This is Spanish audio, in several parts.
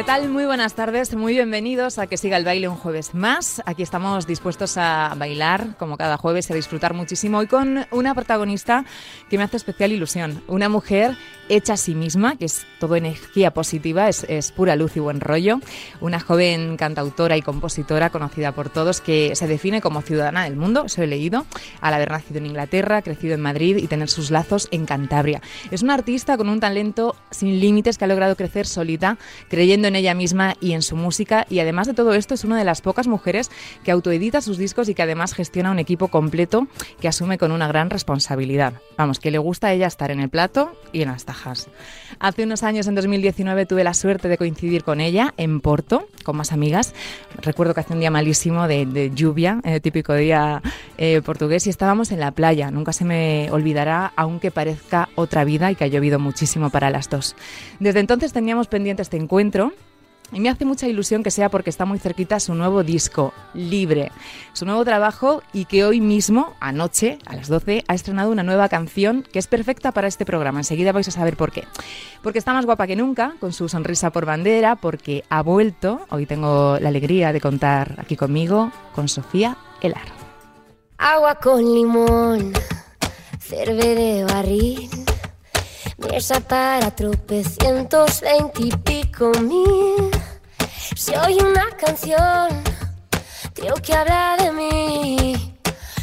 ¿Qué tal? Muy buenas tardes, muy bienvenidos a Que Siga el Baile un jueves más. Aquí estamos dispuestos a bailar, como cada jueves, y a disfrutar muchísimo. Hoy con una protagonista que me hace especial ilusión. Una mujer hecha a sí misma, que es todo energía positiva, es, es pura luz y buen rollo. Una joven cantautora y compositora conocida por todos que se define como ciudadana del mundo, eso he leído, al haber nacido en Inglaterra, crecido en Madrid y tener sus lazos en Cantabria. Es una artista con un talento sin límites que ha logrado crecer solita, creyendo en ella misma y en su música y además de todo esto es una de las pocas mujeres que autoedita sus discos y que además gestiona un equipo completo que asume con una gran responsabilidad. Vamos, que le gusta a ella estar en el plato y en las tajas. Hace unos años, en 2019, tuve la suerte de coincidir con ella en Porto, con más amigas. Recuerdo que hace un día malísimo de, de lluvia, eh, típico día eh, portugués, y estábamos en la playa. Nunca se me olvidará, aunque parezca otra vida y que ha llovido muchísimo para las dos. Desde entonces teníamos pendiente este encuentro. Y me hace mucha ilusión que sea porque está muy cerquita su nuevo disco, Libre, su nuevo trabajo y que hoy mismo, anoche, a las 12, ha estrenado una nueva canción que es perfecta para este programa. Enseguida vais a saber por qué. Porque está más guapa que nunca, con su sonrisa por bandera, porque ha vuelto, hoy tengo la alegría de contar aquí conmigo, con Sofía Elar. Agua con limón, cerve de barril, mesa para tropecientos veintipico mil. Si oye una canción, creo que habla de mí.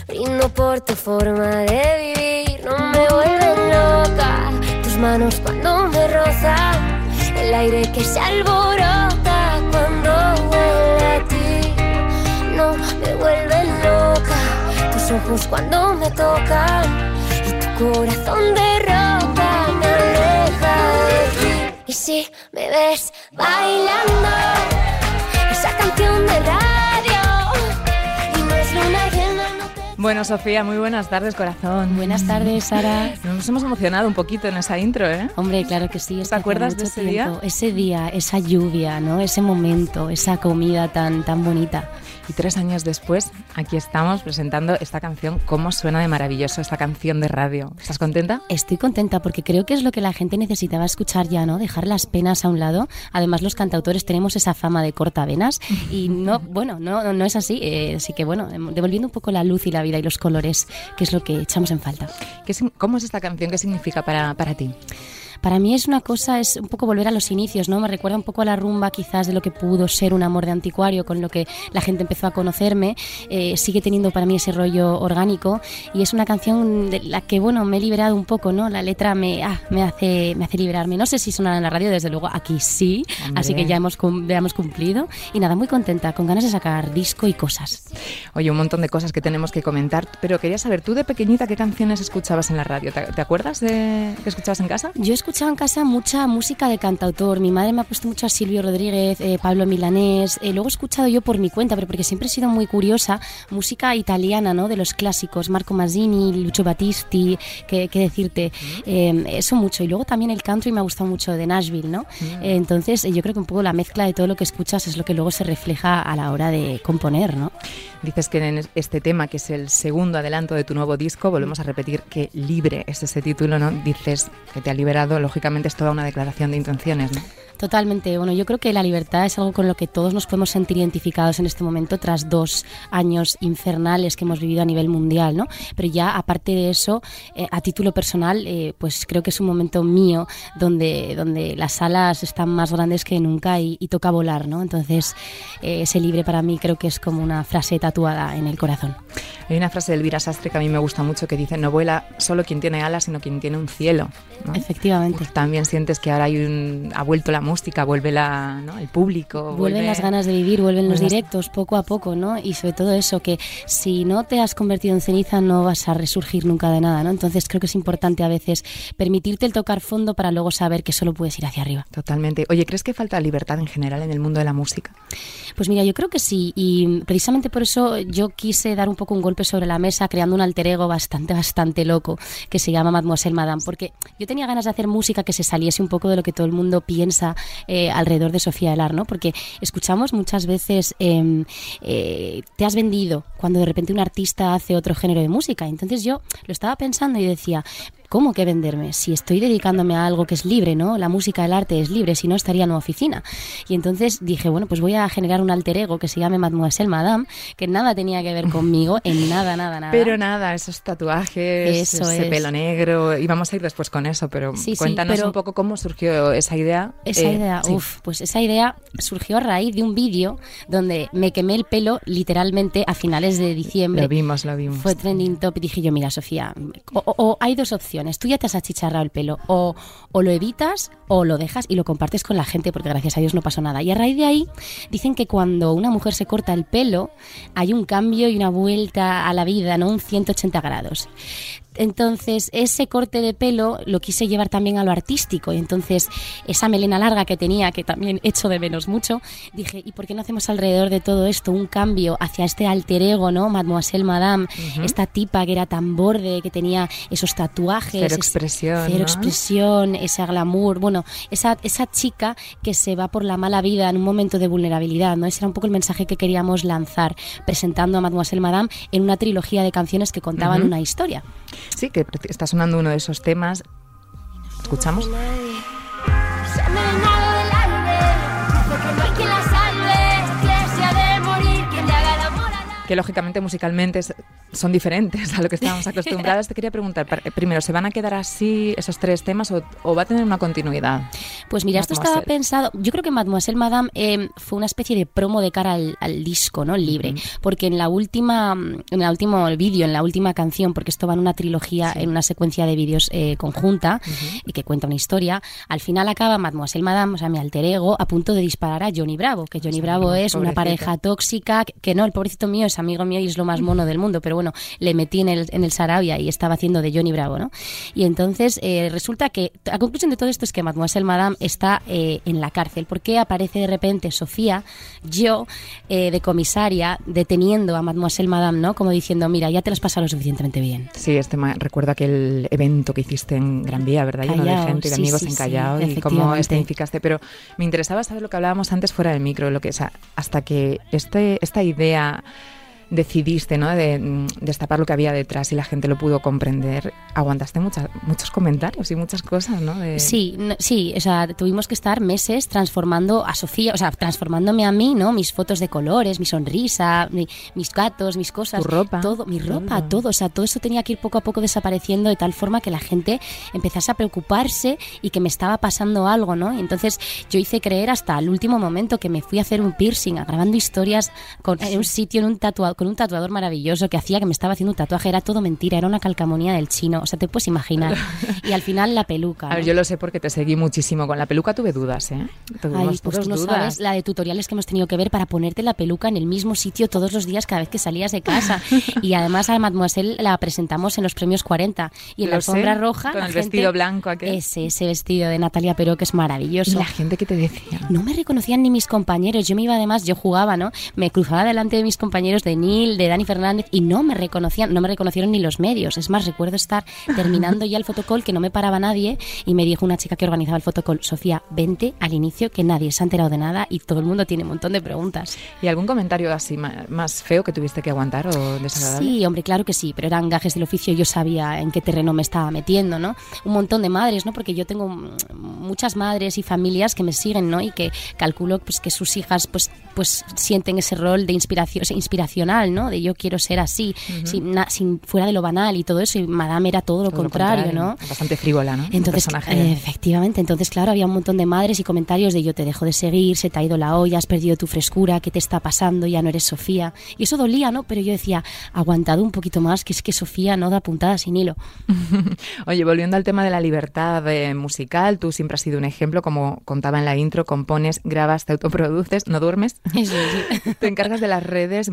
Brindo por tu forma de vivir, no me vuelven loca. Tus manos cuando me rozan, el aire que se alborota cuando huele a ti. No me vuelven loca tus ojos cuando me tocan y tu corazón de roca me aleja de ti. Y si me ves bailando esa Bueno, Sofía, muy buenas tardes, corazón. Buenas tardes, Sara. Nos hemos emocionado un poquito en esa intro, ¿eh? Hombre, claro que sí. es ¿Te acuerdas de ese día? tiempo, Ese día, esa lluvia, ¿no? Ese momento, esa comida tan, tan bonita. Y tres años después, aquí estamos presentando esta canción. ¿Cómo suena de maravilloso esta canción de radio? ¿Estás contenta? Estoy contenta porque creo que es lo que la gente necesitaba escuchar ya, ¿no? Dejar las penas a un lado. Además, los cantautores tenemos esa fama de cortavenas y no, bueno, no, no, no es así. Eh, así que bueno, em, devolviendo un poco la luz y la y los colores, que es lo que echamos en falta. ¿Qué ¿Cómo es esta canción? ¿Qué significa para, para ti? Para mí es una cosa, es un poco volver a los inicios, ¿no? Me recuerda un poco a la rumba quizás de lo que pudo ser un amor de anticuario, con lo que la gente empezó a conocerme. Eh, sigue teniendo para mí ese rollo orgánico y es una canción de la que, bueno, me he liberado un poco, ¿no? La letra me, ah, me, hace, me hace liberarme. No sé si sonará en la radio, desde luego aquí sí, Hombre. así que ya hemos, ya hemos cumplido. Y nada, muy contenta, con ganas de sacar disco y cosas. Oye, un montón de cosas que tenemos que comentar, pero quería saber, tú de pequeñita, ¿qué canciones escuchabas en la radio? ¿Te, te acuerdas de que escuchabas en casa? Yo escuchado en casa mucha música de cantautor. Mi madre me ha puesto mucho a Silvio Rodríguez, eh, Pablo Milanés. Eh, luego he escuchado yo por mi cuenta, pero porque siempre he sido muy curiosa, música italiana, ¿no? De los clásicos, Marco Mazzini, Lucio Battisti, qué, qué decirte. Eh, eso mucho. Y luego también el country me ha gustado mucho de Nashville, ¿no? Eh, entonces eh, yo creo que un poco la mezcla de todo lo que escuchas es lo que luego se refleja a la hora de componer, ¿no? Dices que en este tema, que es el segundo adelanto de tu nuevo disco, volvemos a repetir que libre es ese título, ¿no? Dices que te ha liberado, lógicamente es toda una declaración de intenciones, ¿no? Totalmente. Bueno, yo creo que la libertad es algo con lo que todos nos podemos sentir identificados en este momento tras dos años infernales que hemos vivido a nivel mundial, ¿no? Pero ya aparte de eso, eh, a título personal, eh, pues creo que es un momento mío donde, donde las alas están más grandes que nunca y, y toca volar, ¿no? Entonces, eh, ese libre para mí creo que es como una frase tatuada en el corazón. Hay una frase de Elvira Sastre que a mí me gusta mucho que dice, no vuela solo quien tiene alas, sino quien tiene un cielo. ¿no? Efectivamente. También sientes que ahora hay un, ha vuelto la música, vuelve la, ¿no? el público. Vuelven vuelve- las ganas de vivir, vuelven los directos poco a poco, ¿no? Y sobre todo eso, que si no te has convertido en ceniza no vas a resurgir nunca de nada, ¿no? Entonces creo que es importante a veces permitirte el tocar fondo para luego saber que solo puedes ir hacia arriba. Totalmente. Oye, ¿crees que falta libertad en general en el mundo de la música? Pues mira, yo creo que sí, y precisamente por eso yo quise dar un poco un golpe sobre la mesa creando un alter ego bastante, bastante loco que se llama Mademoiselle Madame, porque yo tenía ganas de hacer música que se saliese un poco de lo que todo el mundo piensa eh, alrededor de Sofía Elar, ¿no? Porque escuchamos muchas veces em, eh, te has vendido cuando de repente un artista hace otro género de música. Entonces yo lo estaba pensando y decía, ¿cómo que venderme? Si estoy dedicándome a algo que es libre, ¿no? La música, el arte es libre, si no estaría en una oficina. Y entonces dije, bueno, pues voy a generar un alter ego que se llame Mademoiselle Madame, que nada tenía que ver conmigo, en nada, nada, nada. Pero nada, esos tatuajes, Eso ese es. pelo negro, y vamos a ir después con eso, pero Sí, sí, cuéntanos pero- un poco cómo surgió esa idea. Esa Eh, idea, sí. uff, pues esa idea surgió a raíz de un vídeo donde me quemé el pelo literalmente a finales de diciembre. Lo vimos, lo vimos. Fue trending top y dije yo, mira, Sofía, o- o hay dos opciones. Tú ya te has achicharrado el pelo. O, o lo evitas o lo dejas y lo compartes con la gente porque gracias a Dios no pasó nada. Y a raíz de ahí dicen que cuando una mujer se corta el pelo hay un cambio y una vuelta a la vida, ¿no? Un 180 grados. Entonces, ese corte de pelo lo quise llevar también a lo artístico. Y entonces, esa melena larga que tenía, que también echo de menos mucho, dije, ¿y por qué no hacemos alrededor de todo esto un cambio hacia este alter ego, ¿no? Mademoiselle Madame, esta tipa que era tan borde, que tenía esos tatuajes. Cero es- expresión, Cero ¿no? expresión, ese glamour. Bueno, esa, esa chica que se va por la mala vida en un momento de vulnerabilidad, ¿no? Ese era un poco el mensaje que queríamos lanzar, presentando a Mademoiselle Madame en una trilogía de canciones que contaban una historia. Sí, que está sonando uno de esos temas. ¿Escuchamos? Que lógicamente musicalmente es- son diferentes a lo que estábamos acostumbrados. Te quería preguntar, par- primero, ¿se van a quedar así esos tres temas o, o va a tener una continuidad? Pues mira, esto estaba pensado. Yo creo que Mademoiselle Madame eh, fue una especie de promo de cara al, al disco, ¿no? Libre. Porque en la última, en el último vídeo, en la última canción, porque esto va en una trilogía, en una secuencia de vídeos eh, conjunta y que cuenta una historia, al final acaba Mademoiselle Madame, o sea, mi alter ego, a punto de disparar a Johnny Bravo. Que Johnny Bravo es una pareja tóxica, que, que no, el pobrecito mío es amigo mío y es lo más mono del mundo, pero bueno, le metí en el, en el Sarabia y estaba haciendo de Johnny Bravo, ¿no? Y entonces eh, resulta que, a conclusión de todo esto es que Mademoiselle Madame está eh, en la cárcel. ¿Por qué aparece de repente Sofía, yo, eh, de comisaria, deteniendo a Mademoiselle Madame, ¿no? Como diciendo, mira, ya te lo has pasado lo suficientemente bien. Sí, este recuerdo aquel evento que hiciste en Gran Vía, ¿verdad? Lleno de gente y de sí, amigos sí, en sí, Callao y cómo escenificaste. Pero me interesaba saber lo que hablábamos antes fuera del micro, lo que o sea, hasta que este, esta idea decidiste, ¿no? De mm, destapar lo que había detrás y la gente lo pudo comprender. Aguantaste muchas, muchos comentarios y muchas cosas, ¿no? De- Sí, no- sí, o sea, tuvimos que estar meses transformando a Sofía, o sea, transformándome a mí, ¿no? Mis fotos de colores, mi sonrisa, mi- mis gatos, mis cosas. Tu ropa. Todo, mi ropa, Todo. todo. O sea, todo eso tenía que ir poco a poco desapareciendo de tal forma que la gente empezase a preocuparse y que me estaba pasando algo, ¿no? Y entonces yo hice creer hasta el último momento que me fui a hacer un piercing, grabando historias con, en un sitio, en un tatua- con un tatuador maravilloso que hacía que me estaba haciendo un tatuaje. Era todo mentira, era una calcamonía del chino. O sea, te puedes imaginar. Y al final la peluca. A ver, ¿no? yo lo sé porque te seguí muchísimo. Con la peluca tuve dudas, ¿eh? Tuvimos Ay, pues tú no dudas. sabes la de tutoriales que hemos tenido que ver para ponerte la peluca en el mismo sitio todos los días cada vez que salías de casa. y además a Mademoiselle la presentamos en los premios 40. Y en la Lo sé, alfombra roja. con la el gente- vestido blanco aquel. Ese, ese vestido de Natalia Peró que es Y maravilloso. la gente que te decía. No me reconocían ni mis compañeros. Yo me iba además, yo jugaba, ¿no? Me cruzaba delante de mis compañeros de Neil, de Dani Fernández y no me reconocían, no me reconocieron ni los medios. Es más, recuerdo estar terminando ya el fotocall que no me paraba nadie y me dijo una chica que organizaba el fotocall, Sofía, vente al inicio que nadie se ha enterado de nada y todo el mundo tiene un montón de preguntas. ¿Y algún comentario así más feo que tuviste que aguantar o desagradable? Sí, hombre, claro que sí, pero eran gajes del oficio, yo sabía en qué terreno me estaba metiendo, ¿no? Un montón de madres, ¿no? Porque yo tengo muchas madres y familias que me siguen, ¿no? Y que calculo pues que sus hijas pues pues sienten ese rol de inspiración inspiracional banal, ¿no? De yo quiero ser así, sin, na- sin fuera de lo banal y todo eso. Y Madame era todo lo Todo lo contrario, ¿no? Bastante frívola, ¿no? Entonces, eh, efectivamente, entonces claro, había un montón de madres y comentarios de yo te dejo de seguir, se te ha ido la olla, has perdido tu frescura, ¿qué te está pasando? Ya no eres Sofía. Y eso dolía, ¿no? Pero yo decía, aguantado un poquito más, que es que Sofía no da puntada sin hilo. Oye, volviendo al tema de la libertad eh, musical, tú siempre has sido un ejemplo, como contaba en la intro, compones, grabas, te autoproduces, no duermes. Eso sí. Te encargas de las redes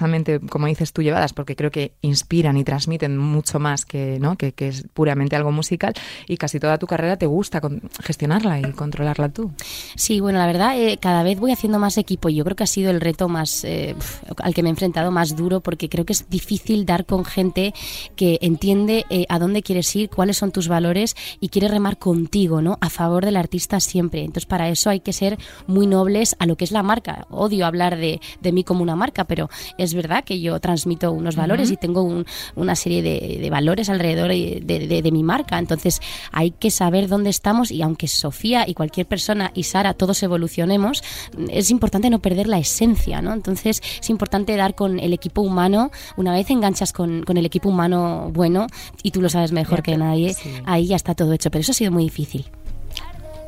maravillosamente, como dices tú, llevadas, porque creo que inspiran y transmiten mucho más que, ¿no? que, que es puramente algo musical y casi toda tu carrera te gusta con- gestionarla y controlarla tú. Sí, bueno, la verdad, eh, cada vez voy haciendo más equipo yo creo que ha sido el reto más eh, al que me he enfrentado más duro porque creo que es difícil dar con gente que entiende eh, a dónde quieres ir, cuáles son tus valores y quiere remar contigo, ¿no? A favor del artista siempre. Entonces, para eso hay que ser muy nobles a lo que es la marca. Odio hablar de, de mí como una marca, pero es verdad que yo transmito unos valores y tengo un- una serie de, de valores alrededor de, de- de mi marca. Entonces, hay que saber dónde estamos y aunque Sofía y cualquier persona y Sara todos evolucionemos, es importante no perder la esencia, ¿no? Entonces, es importante dar con el equipo humano. Una vez enganchas con, con el equipo humano bueno, y tú lo sabes mejor Ya que nadie, sí. ahí ya está todo hecho. Pero eso ha sido muy difícil.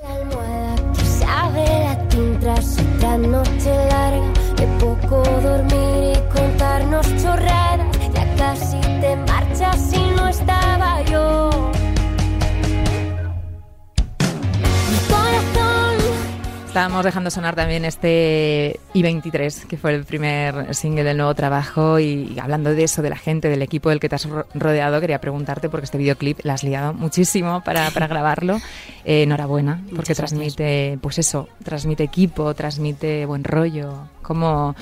La almohada que sabe latín tras otra noche larga de poco dormir contarnos chorradas. Ya casi te marchas y no estaba yo. Estábamos dejando sonar también este I-23, que fue el primer single del nuevo trabajo. Y, y hablando de eso, de la gente, del equipo del que te has ro- rodeado, quería preguntarte, porque este videoclip la has liado muchísimo para, para grabarlo. Eh, enhorabuena, porque Muchas gracias. transmite, pues eso, transmite equipo, transmite buen rollo. Como.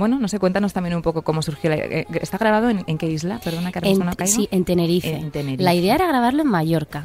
Bueno, no sé, cuéntanos también un poco cómo surgió la... eh, ¿Está grabado en, en qué isla? Perdona, que ahora En- mismo no caigo. sí, en Tenerife. En Tenerife. La idea era grabarlo en Mallorca.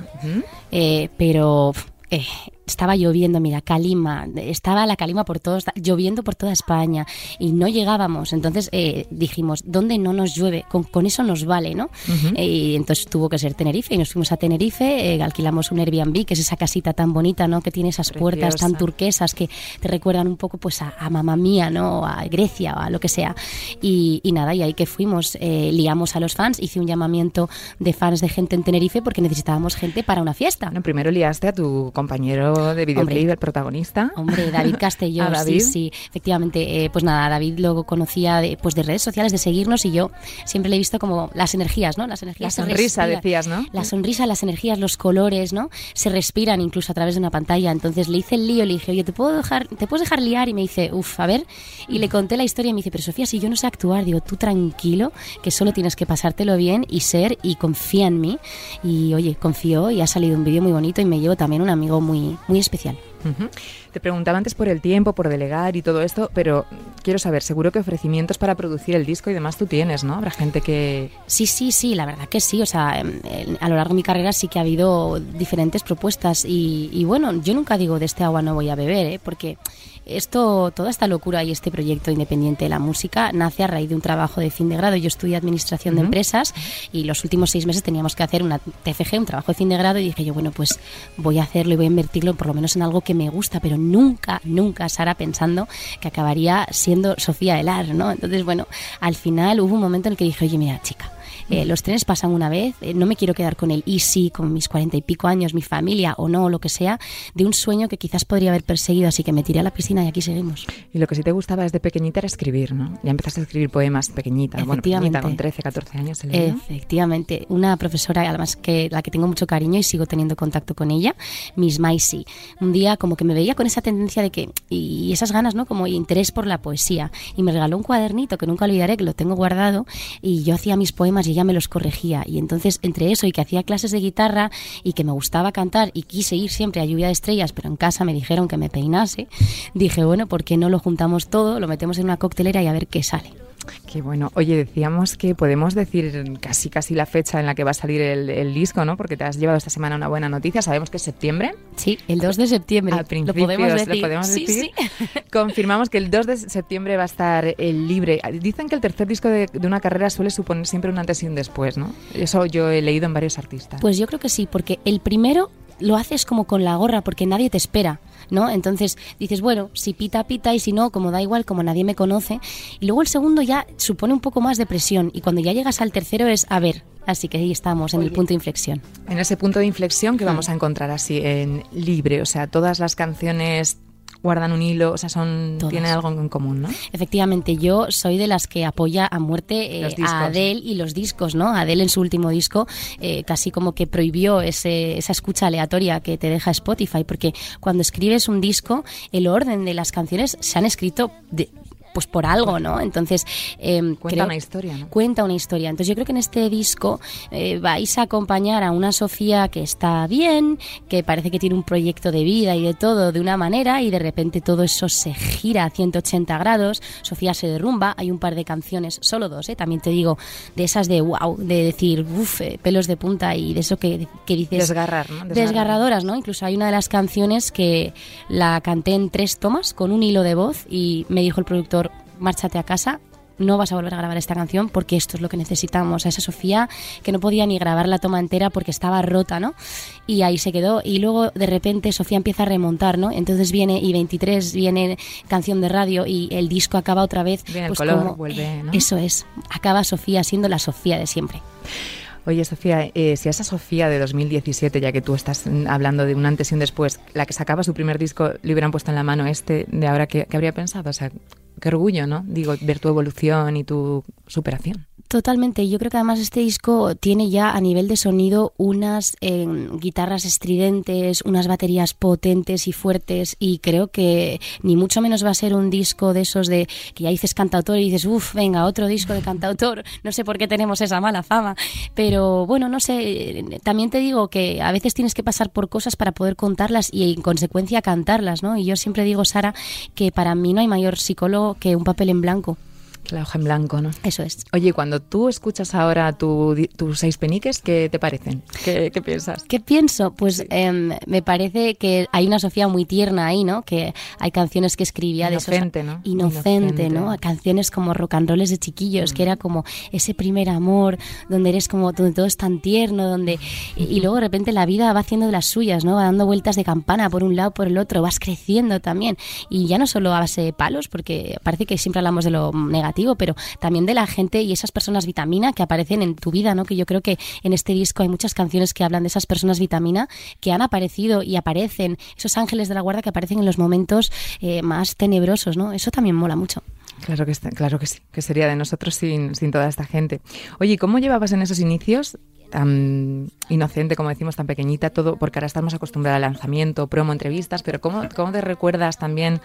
Eh, pero eh, estaba lloviendo, mira, calima, estaba la calima por todos, lloviendo por toda España y no llegábamos. Entonces eh, dijimos, ¿dónde no nos llueve? Con, con eso nos vale, ¿no? Ujú. Eh, y entonces tuvo que ser Tenerife y nos fuimos a Tenerife, eh, alquilamos un Airbnb, que es esa casita tan bonita, ¿no? Que tiene esas puertas tan Preciosa. turquesas que te recuerdan un poco pues a, a mamá mía, ¿no? O a Grecia o a lo que sea. Y, y nada, y ahí que fuimos, eh, liamos a los fans, hice un llamamiento de fans de gente en Tenerife porque necesitábamos gente para una fiesta. Bueno, primero liaste a tu compañero de videoclip, el protagonista. Hombre, David Castelló, ¿A David? sí, sí, efectivamente. eh, pues nada, David lo conocía de, pues de redes sociales, de seguirnos y yo siempre le he visto como las energías, ¿no? Las La energías se sonrisa, decías, ¿no? La sonrisa, las energías, los colores, ¿no? Se respiran incluso a través de una pantalla. Entonces le hice el lío, le dije, oye, ¿te puedo dejar, te puedes dejar liar? Y me dice, uff, a ver. Y le conté la historia y me dice, pero Sofía, si yo no sé actuar, digo, tú tranquilo, que solo tienes que pasártelo bien y ser y confía en mí. Y oye, confió y ha salido un vídeo muy bonito y me llevo también un amigo muy, muy especial. Te preguntaba antes por el tiempo, por delegar y todo esto, pero quiero saber, seguro que ofrecimientos para producir el disco y demás tú tienes, ¿no? Habrá gente que... Sí, sí, sí, la verdad que sí. O sea, em, a lo largo de mi carrera sí que ha habido diferentes propuestas y, y bueno, yo nunca digo de este agua no voy a beber, ¿eh? porque esto, toda esta locura y este proyecto independiente de la música nace a raíz de un trabajo de fin de grado. Yo estudié administración de empresas y los últimos seis meses teníamos que hacer una TFG, un trabajo de fin de grado y dije yo, bueno, pues voy a hacerlo y voy a invertirlo por lo menos en algo que me gusta, pero nunca, nunca, Sara, pensando que acabaría siendo Sofía Elar, ¿no? Entonces, bueno, al final hubo un momento en el que dije, oye, mira, chica, eh, los trenes pasan una vez, eh, no me quiero quedar con el y sí, con mis cuarenta y pico años, mi familia o no, o lo que sea, de un sueño que quizás podría haber perseguido, así que me tiré a la piscina y aquí seguimos. Y lo que sí te gustaba desde pequeñita era escribir, ¿no? Ya empezaste a escribir poemas pequeñita, bueno, pequeñita, con 13, 14 años. Efectivamente, una profesora, además que la que tengo mucho cariño y sigo teniendo contacto con ella, Miss Maisy. Un día como que me veía con esa tendencia de que, y esas ganas, ¿no? Como interés por la poesía. Y me regaló un cuadernito que nunca olvidaré, que lo tengo guardado, y yo hacía mis poemas y ella me los corregía. Y entonces, entre eso y que hacía clases de guitarra y que me gustaba cantar y quise ir siempre a Lluvia de Estrellas, pero en casa me dijeron que me peinase, dije, bueno, ¿por qué no lo juntamos todo, lo metemos en una coctelera y a ver qué sale? Qué bueno. Oye, decíamos que podemos decir casi casi la fecha en la que va a salir el, el disco, ¿no? Porque te has llevado esta semana una buena noticia. Sabemos que es septiembre. Sí, el 2 de septiembre. Al lo principio podemos decir. podemos Sí, decir. sí. Confirmamos que el 2 de septiembre va a estar el libre. Dicen que el tercer disco de, de una carrera suele suponer siempre un antes y un después, ¿no? Eso yo he leído en varios artistas. Pues yo creo que sí, porque el primero lo haces como con la gorra porque nadie te espera. ¿No? Entonces dices, bueno, si pita, pita, y si no, como da igual, como nadie me conoce. Y luego el segundo ya supone un poco más de presión. Y cuando ya llegas al tercero es, a ver, así que ahí estamos, en el punto de inflexión. En ese punto de inflexión que vamos a encontrar así en libre, o sea, todas las canciones guardan un hilo, o sea, son Todas. tienen algo en común, ¿no? Efectivamente, yo soy de las que apoya a muerte eh, a Adele y los discos, ¿no? Adele en su último disco eh, casi como que prohibió ese, esa escucha aleatoria que te deja Spotify, porque cuando escribes un disco, el orden de las canciones se han escrito de- pues por algo, ¿no? Entonces, eh, Cuenta creo- una historia, ¿no? cuenta una historia. Entonces yo creo que en este disco eh, vais a acompañar a una Sofía que está bien, que parece que tiene un proyecto de vida y de todo de una manera y de repente todo eso se gira a 180 grados, Sofía se derrumba, hay un par de canciones, solo dos, ¿eh? también te digo, de esas de wow, de decir, uff, pelos de punta y de eso que, que dices... Desgarrar, ¿no? Desgarrar. Desgarradoras, ¿no? Incluso hay una de las canciones que la canté en tres tomas con un hilo de voz y me dijo el productor, márchate a casa, no vas a volver a grabar esta canción porque esto es lo que necesitamos. A esa Sofía que no podía ni grabar la toma entera porque estaba rota, ¿no? Y ahí se quedó. Y luego de repente Sofía empieza a remontar, ¿no? Entonces viene y 23 viene canción de radio y el disco acaba otra vez. El pues color, como- vuelve, ¿no? Eso es. Acaba Sofía siendo la Sofía de siempre. Oye, Sofía, eh, si a esa Sofía de 2017, ya que tú estás mm, hablando de un antes y un después, la que sacaba su primer disco, le hubieran puesto en la mano este de ahora, ¿qué, qué habría pensado? O sea, qué orgullo, ¿no? Digo, ver tu evolución y tu superación. Totalmente. Yo creo que además este disco tiene ya a nivel de sonido unas eh, guitarras estridentes, unas baterías potentes y fuertes y creo que ni mucho menos va a ser un disco de esos de que ya dices cantautor y dices, uff, venga, otro disco de cantautor. No sé por qué tenemos esa mala fama. Pero bueno, no sé. También te digo que a veces tienes que pasar por cosas para poder contarlas y en consecuencia cantarlas, ¿no? Y yo siempre digo, Sara, que para mí no hay mayor psicólogo que un papel en blanco. La hoja en blanco, ¿no? Eso es. Oye, cuando tú escuchas ahora tu tus seis peniques, ¿qué te parecen? ¿Qué, qué piensas? ¿Qué pienso? Pues em, me parece que hay una Sofía muy tierna ahí, ¿no? Que hay canciones que escribía Inocente, de esos... ¿no? Inocente, Inocente. ¿no? Canciones como rock and rolls de chiquillos, que era como ese primer amor, donde eres como, donde todo es tan tierno, donde... Y, y luego de repente la vida va haciendo de las suyas, ¿no? Va dando vueltas de campana por un lado, por el otro, vas creciendo también. Y ya no solo a base de palos, porque parece que siempre hablamos de lo negativo, pero también de la gente y esas personas vitamina que aparecen en tu vida, ¿no? Que yo creo que en este disco hay muchas canciones que hablan de esas personas vitamina que han aparecido y aparecen, esos ángeles de la guarda que aparecen en los momentos eh, más tenebrosos, ¿no? Eso también mola mucho. Claro que, está- claro que sí, que sería de nosotros sin, toda esta gente. Oye, ¿y ¿cómo llevabas en esos inicios tan inocente, como decimos, tan pequeñita, todo? Porque ahora estamos acostumbrados al lanzamiento, promo, entrevistas, pero ¿cómo, cómo te recuerdas también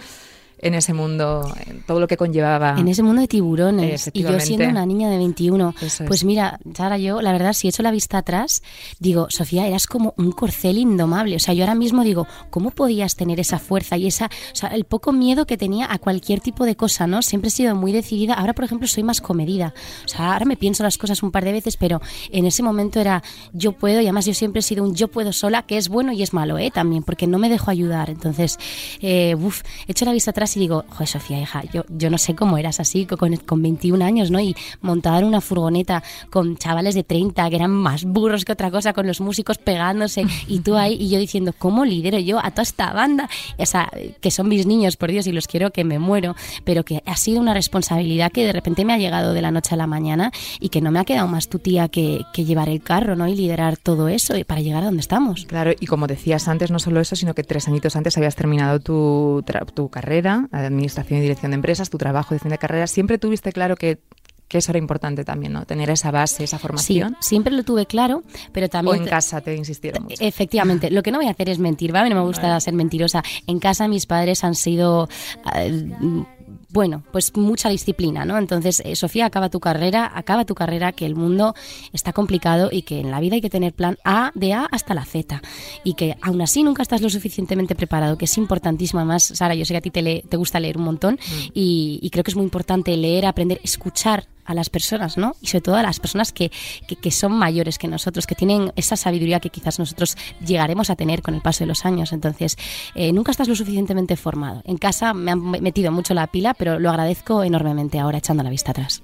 en ese mundo, en todo lo que conllevaba? En ese mundo de tiburones. Y yo siendo una niña de 21. Eso es. Pues mira, Sara, yo, la verdad, si echo la vista atrás, digo, Sofía, eras como un corcel indomable. O sea, yo ahora mismo digo, ¿cómo podías tener esa fuerza y esa, o sea, el poco miedo que tenía a cualquier tipo de cosa, ¿no? Siempre he sido muy decidida. Ahora, por ejemplo, soy más comedida. O sea, ahora me pienso las cosas un par de veces, pero en ese momento era yo puedo y además yo siempre he sido un yo puedo sola, que es bueno y es malo, ¿eh? También, porque no me dejo ayudar. Entonces, eh, uf, echo la vista atrás y digo, joder, Sofía, hija, yo, yo no sé cómo eras así, con, con 21 años, ¿no? Y montar una furgoneta con chavales de 30 que eran más burros que otra cosa, con los músicos pegándose y tú ahí y yo diciendo, ¿cómo lidero yo a toda esta banda? O sea, que son mis niños, por Dios, y los quiero que me muero, pero que ha sido una responsabilidad que de repente me ha llegado de la noche a la mañana y que no me ha quedado más tu tía que, llevar el carro, ¿no? Y liderar todo eso para llegar a donde estamos. Claro, y como decías antes, no solo eso, sino que tres añitos antes habías terminado tu, tu carrera, Administración y Dirección de Empresas, tu trabajo de fin de carrera. Siempre tuviste claro que, que eso era importante también, ¿no? Tener esa base, esa Sí, formación. siempre lo tuve claro, pero o también... en casa te insistieron mucho. Efectivamente, lo que no voy a hacer es mentir, ¿vale? No me gusta ser mentirosa. En casa mis padres han sido... eh, bueno, pues mucha disciplina, ¿no? Entonces, eh, Sofía, acaba tu carrera, acaba tu carrera, que el mundo está complicado y que en la vida hay que tener plan A, de A hasta la Z. Y que aún así nunca estás lo suficientemente preparado, que es importantísimo. Además, Sara, yo sé que a ti te, le- te gusta leer un montón y, y creo que es muy importante leer, aprender, escuchar a las personas, ¿no? Y sobre todo a las personas que, que, que son mayores que nosotros, que tienen esa sabiduría que quizás nosotros llegaremos a tener con el paso de los años. Entonces, eh, nunca estás lo suficientemente formado. En casa me han metido mucho la pila, pero lo agradezco enormemente ahora echando la vista atrás.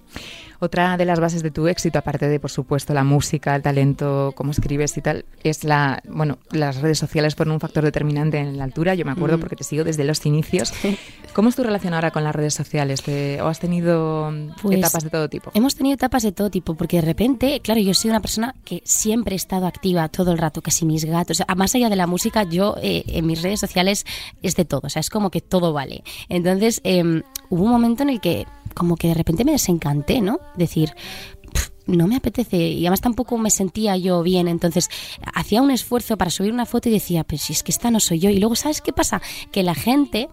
Otra de las bases de tu éxito, aparte de, por supuesto, la música, el talento, cómo escribes y tal, es la, bueno, las redes sociales fueron un factor determinante en la altura. Yo me acuerdo Mm. porque te sigo desde los inicios. ¿Cómo es tu relación ahora con las redes sociales? ¿Te- ¿O has tenido Pues, etapas de todo tipo? Hemos tenido etapas de todo tipo, porque de repente, claro, yo soy una persona que siempre he estado activa todo el rato, que si mis gatos, o sea, más allá de la música, yo eh, en mis redes sociales es de todo, o sea, es como que todo vale. Entonces, em, hubo un momento en el que como que de repente me desencanté, ¿no? Decir, "Pf, no me apetece y además tampoco me sentía yo bien, entonces hacía un esfuerzo para subir una foto y decía, pues si es que esta no soy yo. Y luego, ¿sabes qué pasa? Que la gente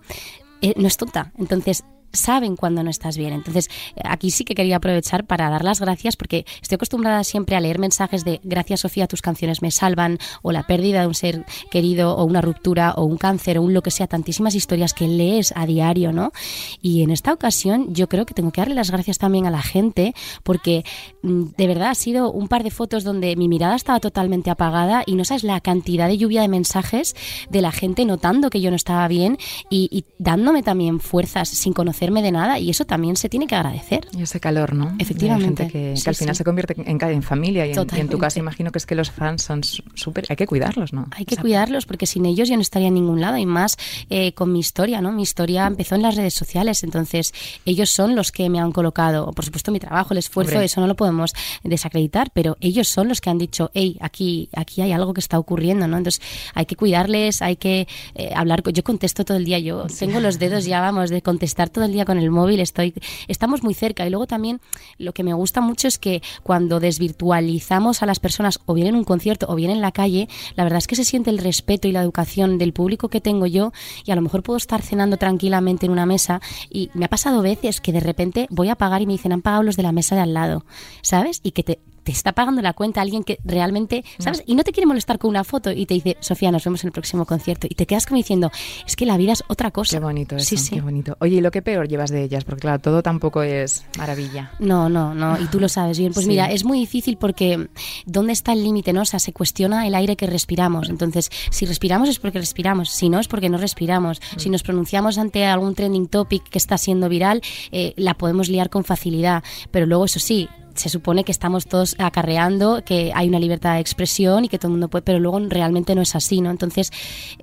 eh, no es tonta, entonces saben cuando no estás bien. Entonces, aquí sí que quería aprovechar para dar las gracias porque estoy acostumbrada siempre a leer mensajes de gracias Sofía, tus canciones me salvan o la pérdida de un ser querido o una ruptura o un cáncer o un lo que sea, tantísimas historias que lees a diario, ¿no? Y en esta ocasión yo creo que tengo que darle las gracias también a la gente porque mm, de verdad ha sido un par de fotos donde mi mirada estaba totalmente apagada y no sabes la cantidad de lluvia de mensajes de la gente notando que yo no estaba bien y, y dándome también fuerzas sin de nada y eso también se tiene que agradecer. Y ese calor, ¿no? Efectivamente. gente que, que Sí, al final sí. se convierte en, en familia y en, y en tu caso imagino que es que los fans son súper... Hay que cuidarlos, ¿no? Hay que O sea, cuidarlos porque sin ellos yo no estaría en ningún lado y más eh, con mi historia, ¿no? Mi historia empezó en las redes sociales, entonces ellos son los que me han colocado, por supuesto mi trabajo, el esfuerzo, Hombre. eso no lo podemos desacreditar, pero ellos son los que han dicho, hey, aquí, aquí hay algo que está ocurriendo, ¿no? Entonces hay que cuidarles, hay que eh, hablar, yo contesto todo el día, yo tengo los dedos ya, vamos, de contestar todo día con el móvil, estoy, estamos muy cerca y luego también lo que me gusta mucho es que cuando desvirtualizamos a las personas o bien en un concierto o bien en la calle, la verdad es que se siente el respeto y la educación del público que tengo yo y a lo mejor puedo estar cenando tranquilamente en una mesa y me ha pasado veces que de repente voy a pagar y me dicen han pagado los de la mesa de al lado, ¿sabes? Y que te te está pagando la cuenta alguien que realmente, ¿sabes? Y no te quiere molestar con una foto y te dice, Sofía, nos vemos en el próximo concierto. Y te quedas como diciendo, es que la vida es otra cosa. Qué bonito eso, Sí, sí. qué bonito. Oye, ¿y lo que peor llevas de ellas? Porque claro, todo tampoco es maravilla. No, no, no, y tú lo sabes bien. Pues Sí. mira, es muy difícil porque ¿dónde está el límite? no? O sea, se cuestiona el aire que respiramos. Entonces, si respiramos es porque respiramos, si no es porque no respiramos. Mm. Si nos pronunciamos ante algún trending topic que está siendo viral, eh, la podemos liar con facilidad. Pero luego, eso sí, se supone que estamos todos acarreando, que hay una libertad de expresión y que todo el mundo puede, pero luego realmente no es así, ¿no? Entonces,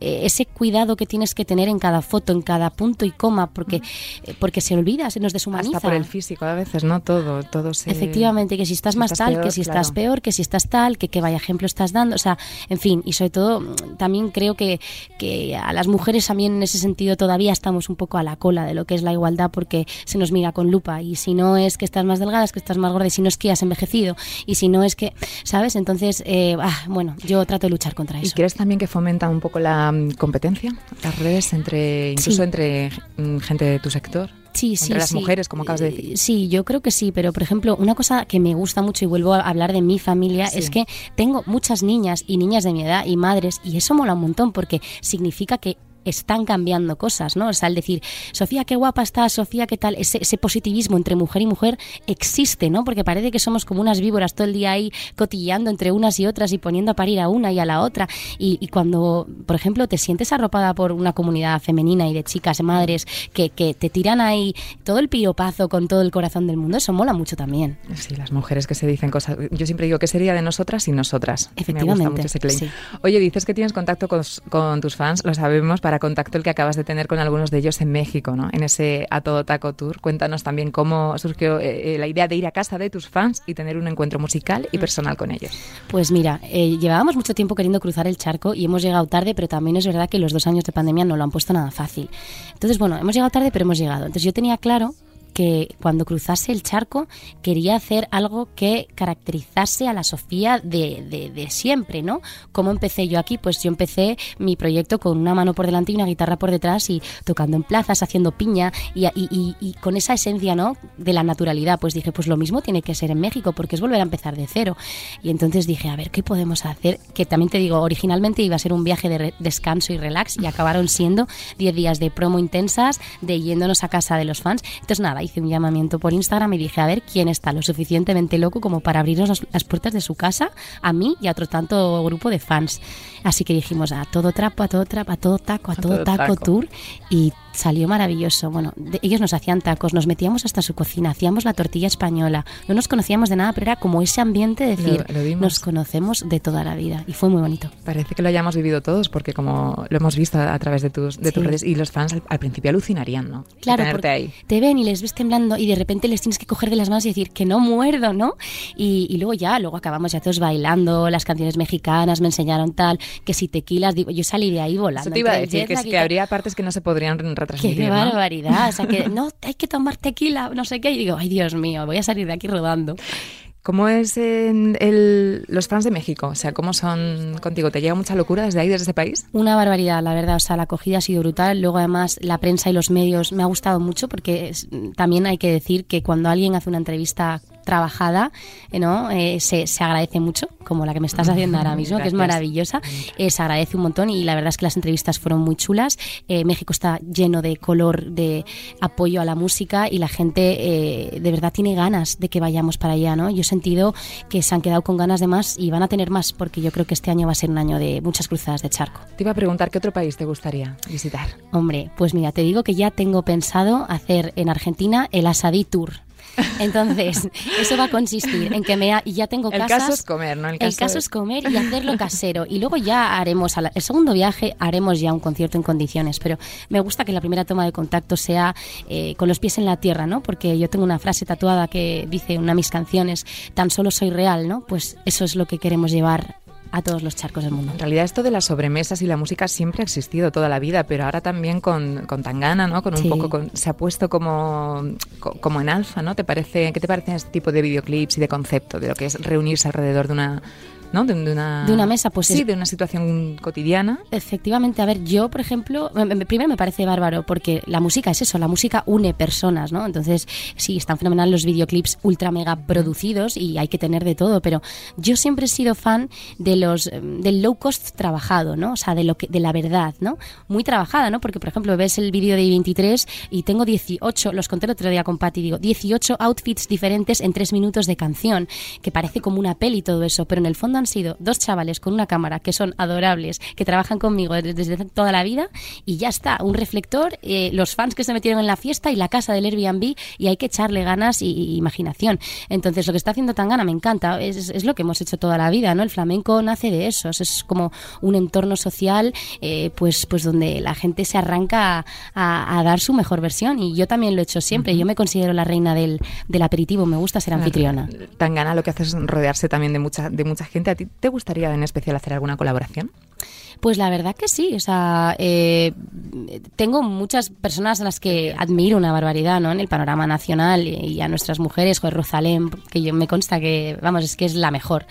eh, ese cuidado que tienes que tener en cada foto, en cada punto y coma, porque, eh, porque se olvida, se nos deshumaniza. Hasta por el físico a veces, ¿no? Todo, todo se... Efectivamente, que si estás si más estás tal, peor, que si estás peor, que si estás tal, que qué vaya ejemplo estás dando, o sea, en fin, y sobre todo mm, también creo que, que a las mujeres también en ese sentido todavía estamos un poco a la cola de lo que es la igualdad porque se nos mira con lupa y si no es que estás más delgada, es que estás más gorda y si no es que has envejecido y si no es que, ¿sabes? Entonces, eh, ah, bueno, yo trato de luchar contra ¿Y eso. crees también que fomenta un poco la mm, competencia? Las redes entre, incluso Sí. entre mm, gente de tu sector. Sí, Entre sí, las sí. mujeres, como acabas de Eh, decir. Sí, yo creo que sí, pero por ejemplo, una cosa que me gusta mucho y vuelvo a hablar de mi familia Sí. es que tengo muchas niñas y niñas de mi edad y madres y eso mola un montón porque significa que están cambiando cosas, ¿no? O sea, el decir, Sofía, qué guapa estás, Sofía, qué tal, ese, ese positivismo entre mujer y mujer existe, ¿no? Porque parece que somos como unas víboras todo el día ahí cotilleando entre unas y otras y poniendo a parir a una y a la otra. Y, y cuando, por ejemplo, te sientes arropada por una comunidad femenina y de chicas, madres, que, que te tiran ahí todo el piropazo con todo el corazón del mundo, eso mola mucho también. Sí, las mujeres que se dicen cosas. Yo siempre digo que sería de nosotras y nosotras. Me Efectivamente, gusta mucho ese claim. sí. Oye, dices que tienes contacto con, con tus fans, lo sabemos, para contacto el que acabas de tener con algunos de ellos en México, ¿no? En ese A Todo Taco Tour. Cuéntanos también cómo surgió eh, eh, la idea de ir a casa de tus fans y tener un encuentro musical y personal con ellos. Pues mira, eh, llevábamos mucho tiempo queriendo cruzar el charco y hemos llegado tarde, pero también es verdad que los dos años de pandemia no lo han puesto nada fácil. Entonces, bueno, hemos llegado tarde, pero hemos llegado. Entonces yo tenía claro que cuando cruzase el charco quería hacer algo que caracterizase a la Sofía de, de- siempre, ¿no? ¿Cómo empecé yo aquí? Pues yo empecé mi proyecto con una mano por delante y una guitarra por detrás y tocando en plazas, haciendo piña y, y- y- con esa esencia, ¿no? De la naturalidad. Pues dije, pues lo mismo tiene que ser en México porque es volver a empezar de cero. Y entonces dije, a ver, ¿qué podemos hacer? Que también te digo, originalmente iba a ser un viaje de descanso y relax y acabaron siendo 10 días de promo intensas, de yéndonos a casa de los fans. Entonces nada, hice un llamamiento por Instagram y dije, a ver, ¿quién está lo suficientemente loco como para abrirnos las, las puertas de su casa a mí y a otro tanto grupo de fans? Así que dijimos, a todo trapo, a todo trapo, a todo taco, a, todo, todo taco, taco. tour y salió maravilloso. Bueno, de- ellos nos hacían tacos, nos metíamos hasta su cocina, hacíamos la tortilla española. No nos conocíamos de nada, pero era como ese ambiente de decir, Lo- lo nos conocemos de toda la vida. Y fue muy bonito. Parece que lo hayamos vivido todos, porque como lo hemos visto a, a través de tus, de tus Sí. redes, y los fans al, al principio alucinarían, ¿no? Claro, porque ahí. te ven y les ves temblando y de repente les tienes que coger de las manos y decir que no muerdo, ¿no? Y, y luego ya, luego acabamos ya todos bailando, las canciones mexicanas me enseñaron tal, que si tequilas, digo, yo salí de ahí volando. Eso te iba a decir, que, y que habría partes que no se podrían retransmitir, Qué ¿no? barbaridad, o sea que no, hay que tomar tequila, no sé qué, y digo, ay Dios mío, voy a salir de aquí rodando. ¿Cómo es en el- los fans de México? O sea, ¿cómo son contigo? ¿Te llega mucha locura desde ahí, desde ese país? Una barbaridad, la verdad. O sea, la acogida ha sido brutal. Luego, además, la prensa y los medios me ha gustado mucho porque es- también hay que decir que cuando alguien hace una entrevista trabajada, eh, ¿no? Eh, se, se agradece mucho, como la que me estás haciendo ahora mismo, que es maravillosa. Eh, se agradece un montón y la verdad es que las entrevistas fueron muy chulas. Eh, México está lleno de color, de apoyo a la música y la gente de verdad tiene ganas de que vayamos para allá, ¿no? Yo he sentido que se han quedado con ganas de más y van a tener más porque yo creo que este año va a ser un año de muchas cruzadas de charco. Te iba a preguntar, ¿qué otro país te gustaría visitar? Hombre, pues mira, te digo que ya tengo pensado hacer en Argentina el Asadí Tour. Entonces, eso va a consistir en que me ha- y ya tengo El casas. caso es comer, ¿no? El El caso caso, es- es comer y hacerlo casero. Y luego ya haremos, a la- el segundo viaje haremos ya un concierto en condiciones. Pero me gusta que la primera toma de contacto sea eh, con los pies en la tierra, ¿no? Porque yo tengo una frase tatuada que dice una de mis canciones, tan solo soy real, ¿no? Pues eso es lo que queremos llevar a todos los charcos del mundo. En realidad esto de las sobremesas y la música siempre ha existido toda la vida, pero ahora también con, con Tangana, ¿no? Con un Sí. poco con- se ha puesto como, co- como en alza, ¿no? ¿Te parece, ¿Qué te parecen este tipo de videoclips y de concepto de lo que es reunirse alrededor de una, ¿no? De, de una, De una mesa, pues sí, es- de una situación cotidiana. Efectivamente, a ver, yo, por ejemplo, me- me- primero me parece bárbaro porque la música es eso, la música une personas, ¿no? Entonces, sí, están fenomenal los videoclips ultra mega producidos y hay que tener de todo, pero yo siempre he sido fan de los em, del low cost trabajado, ¿no? O sea, de lo que de la verdad, ¿no? Muy trabajada, ¿no? Porque por ejemplo, ves el vídeo de 23 y tengo 18, los conté el otro día con Patti, digo, 18 outfits diferentes en tres minutos de canción, que parece como una peli todo eso, pero en el fondo han sido dos chavales con una cámara que son adorables, que trabajan conmigo desde, desde toda la vida y ya está, un reflector, eh, los fans que se metieron en la fiesta y la casa del Airbnb y hay que echarle ganas y, y imaginación. Entonces lo que está haciendo Tangana me encanta, es, es lo que hemos hecho toda la vida, ¿no? El flamenco nace de eso, es como un entorno social eh, pues, pues donde la gente se arranca a, a- a dar su mejor versión y yo también lo he hecho siempre, yo me considero la reina del, del aperitivo, me gusta ser anfitriona. Tangana lo que hace es rodearse también de mucha, de mucha gente. ¿A ti te gustaría en especial hacer alguna colaboración? Pues la verdad que sí, o sea, eh, tengo muchas personas a las que admiro una barbaridad, ¿no? En el panorama nacional y, a nuestras mujeres, Joder Rosalén, que yo me consta que, vamos, es que es la mejor.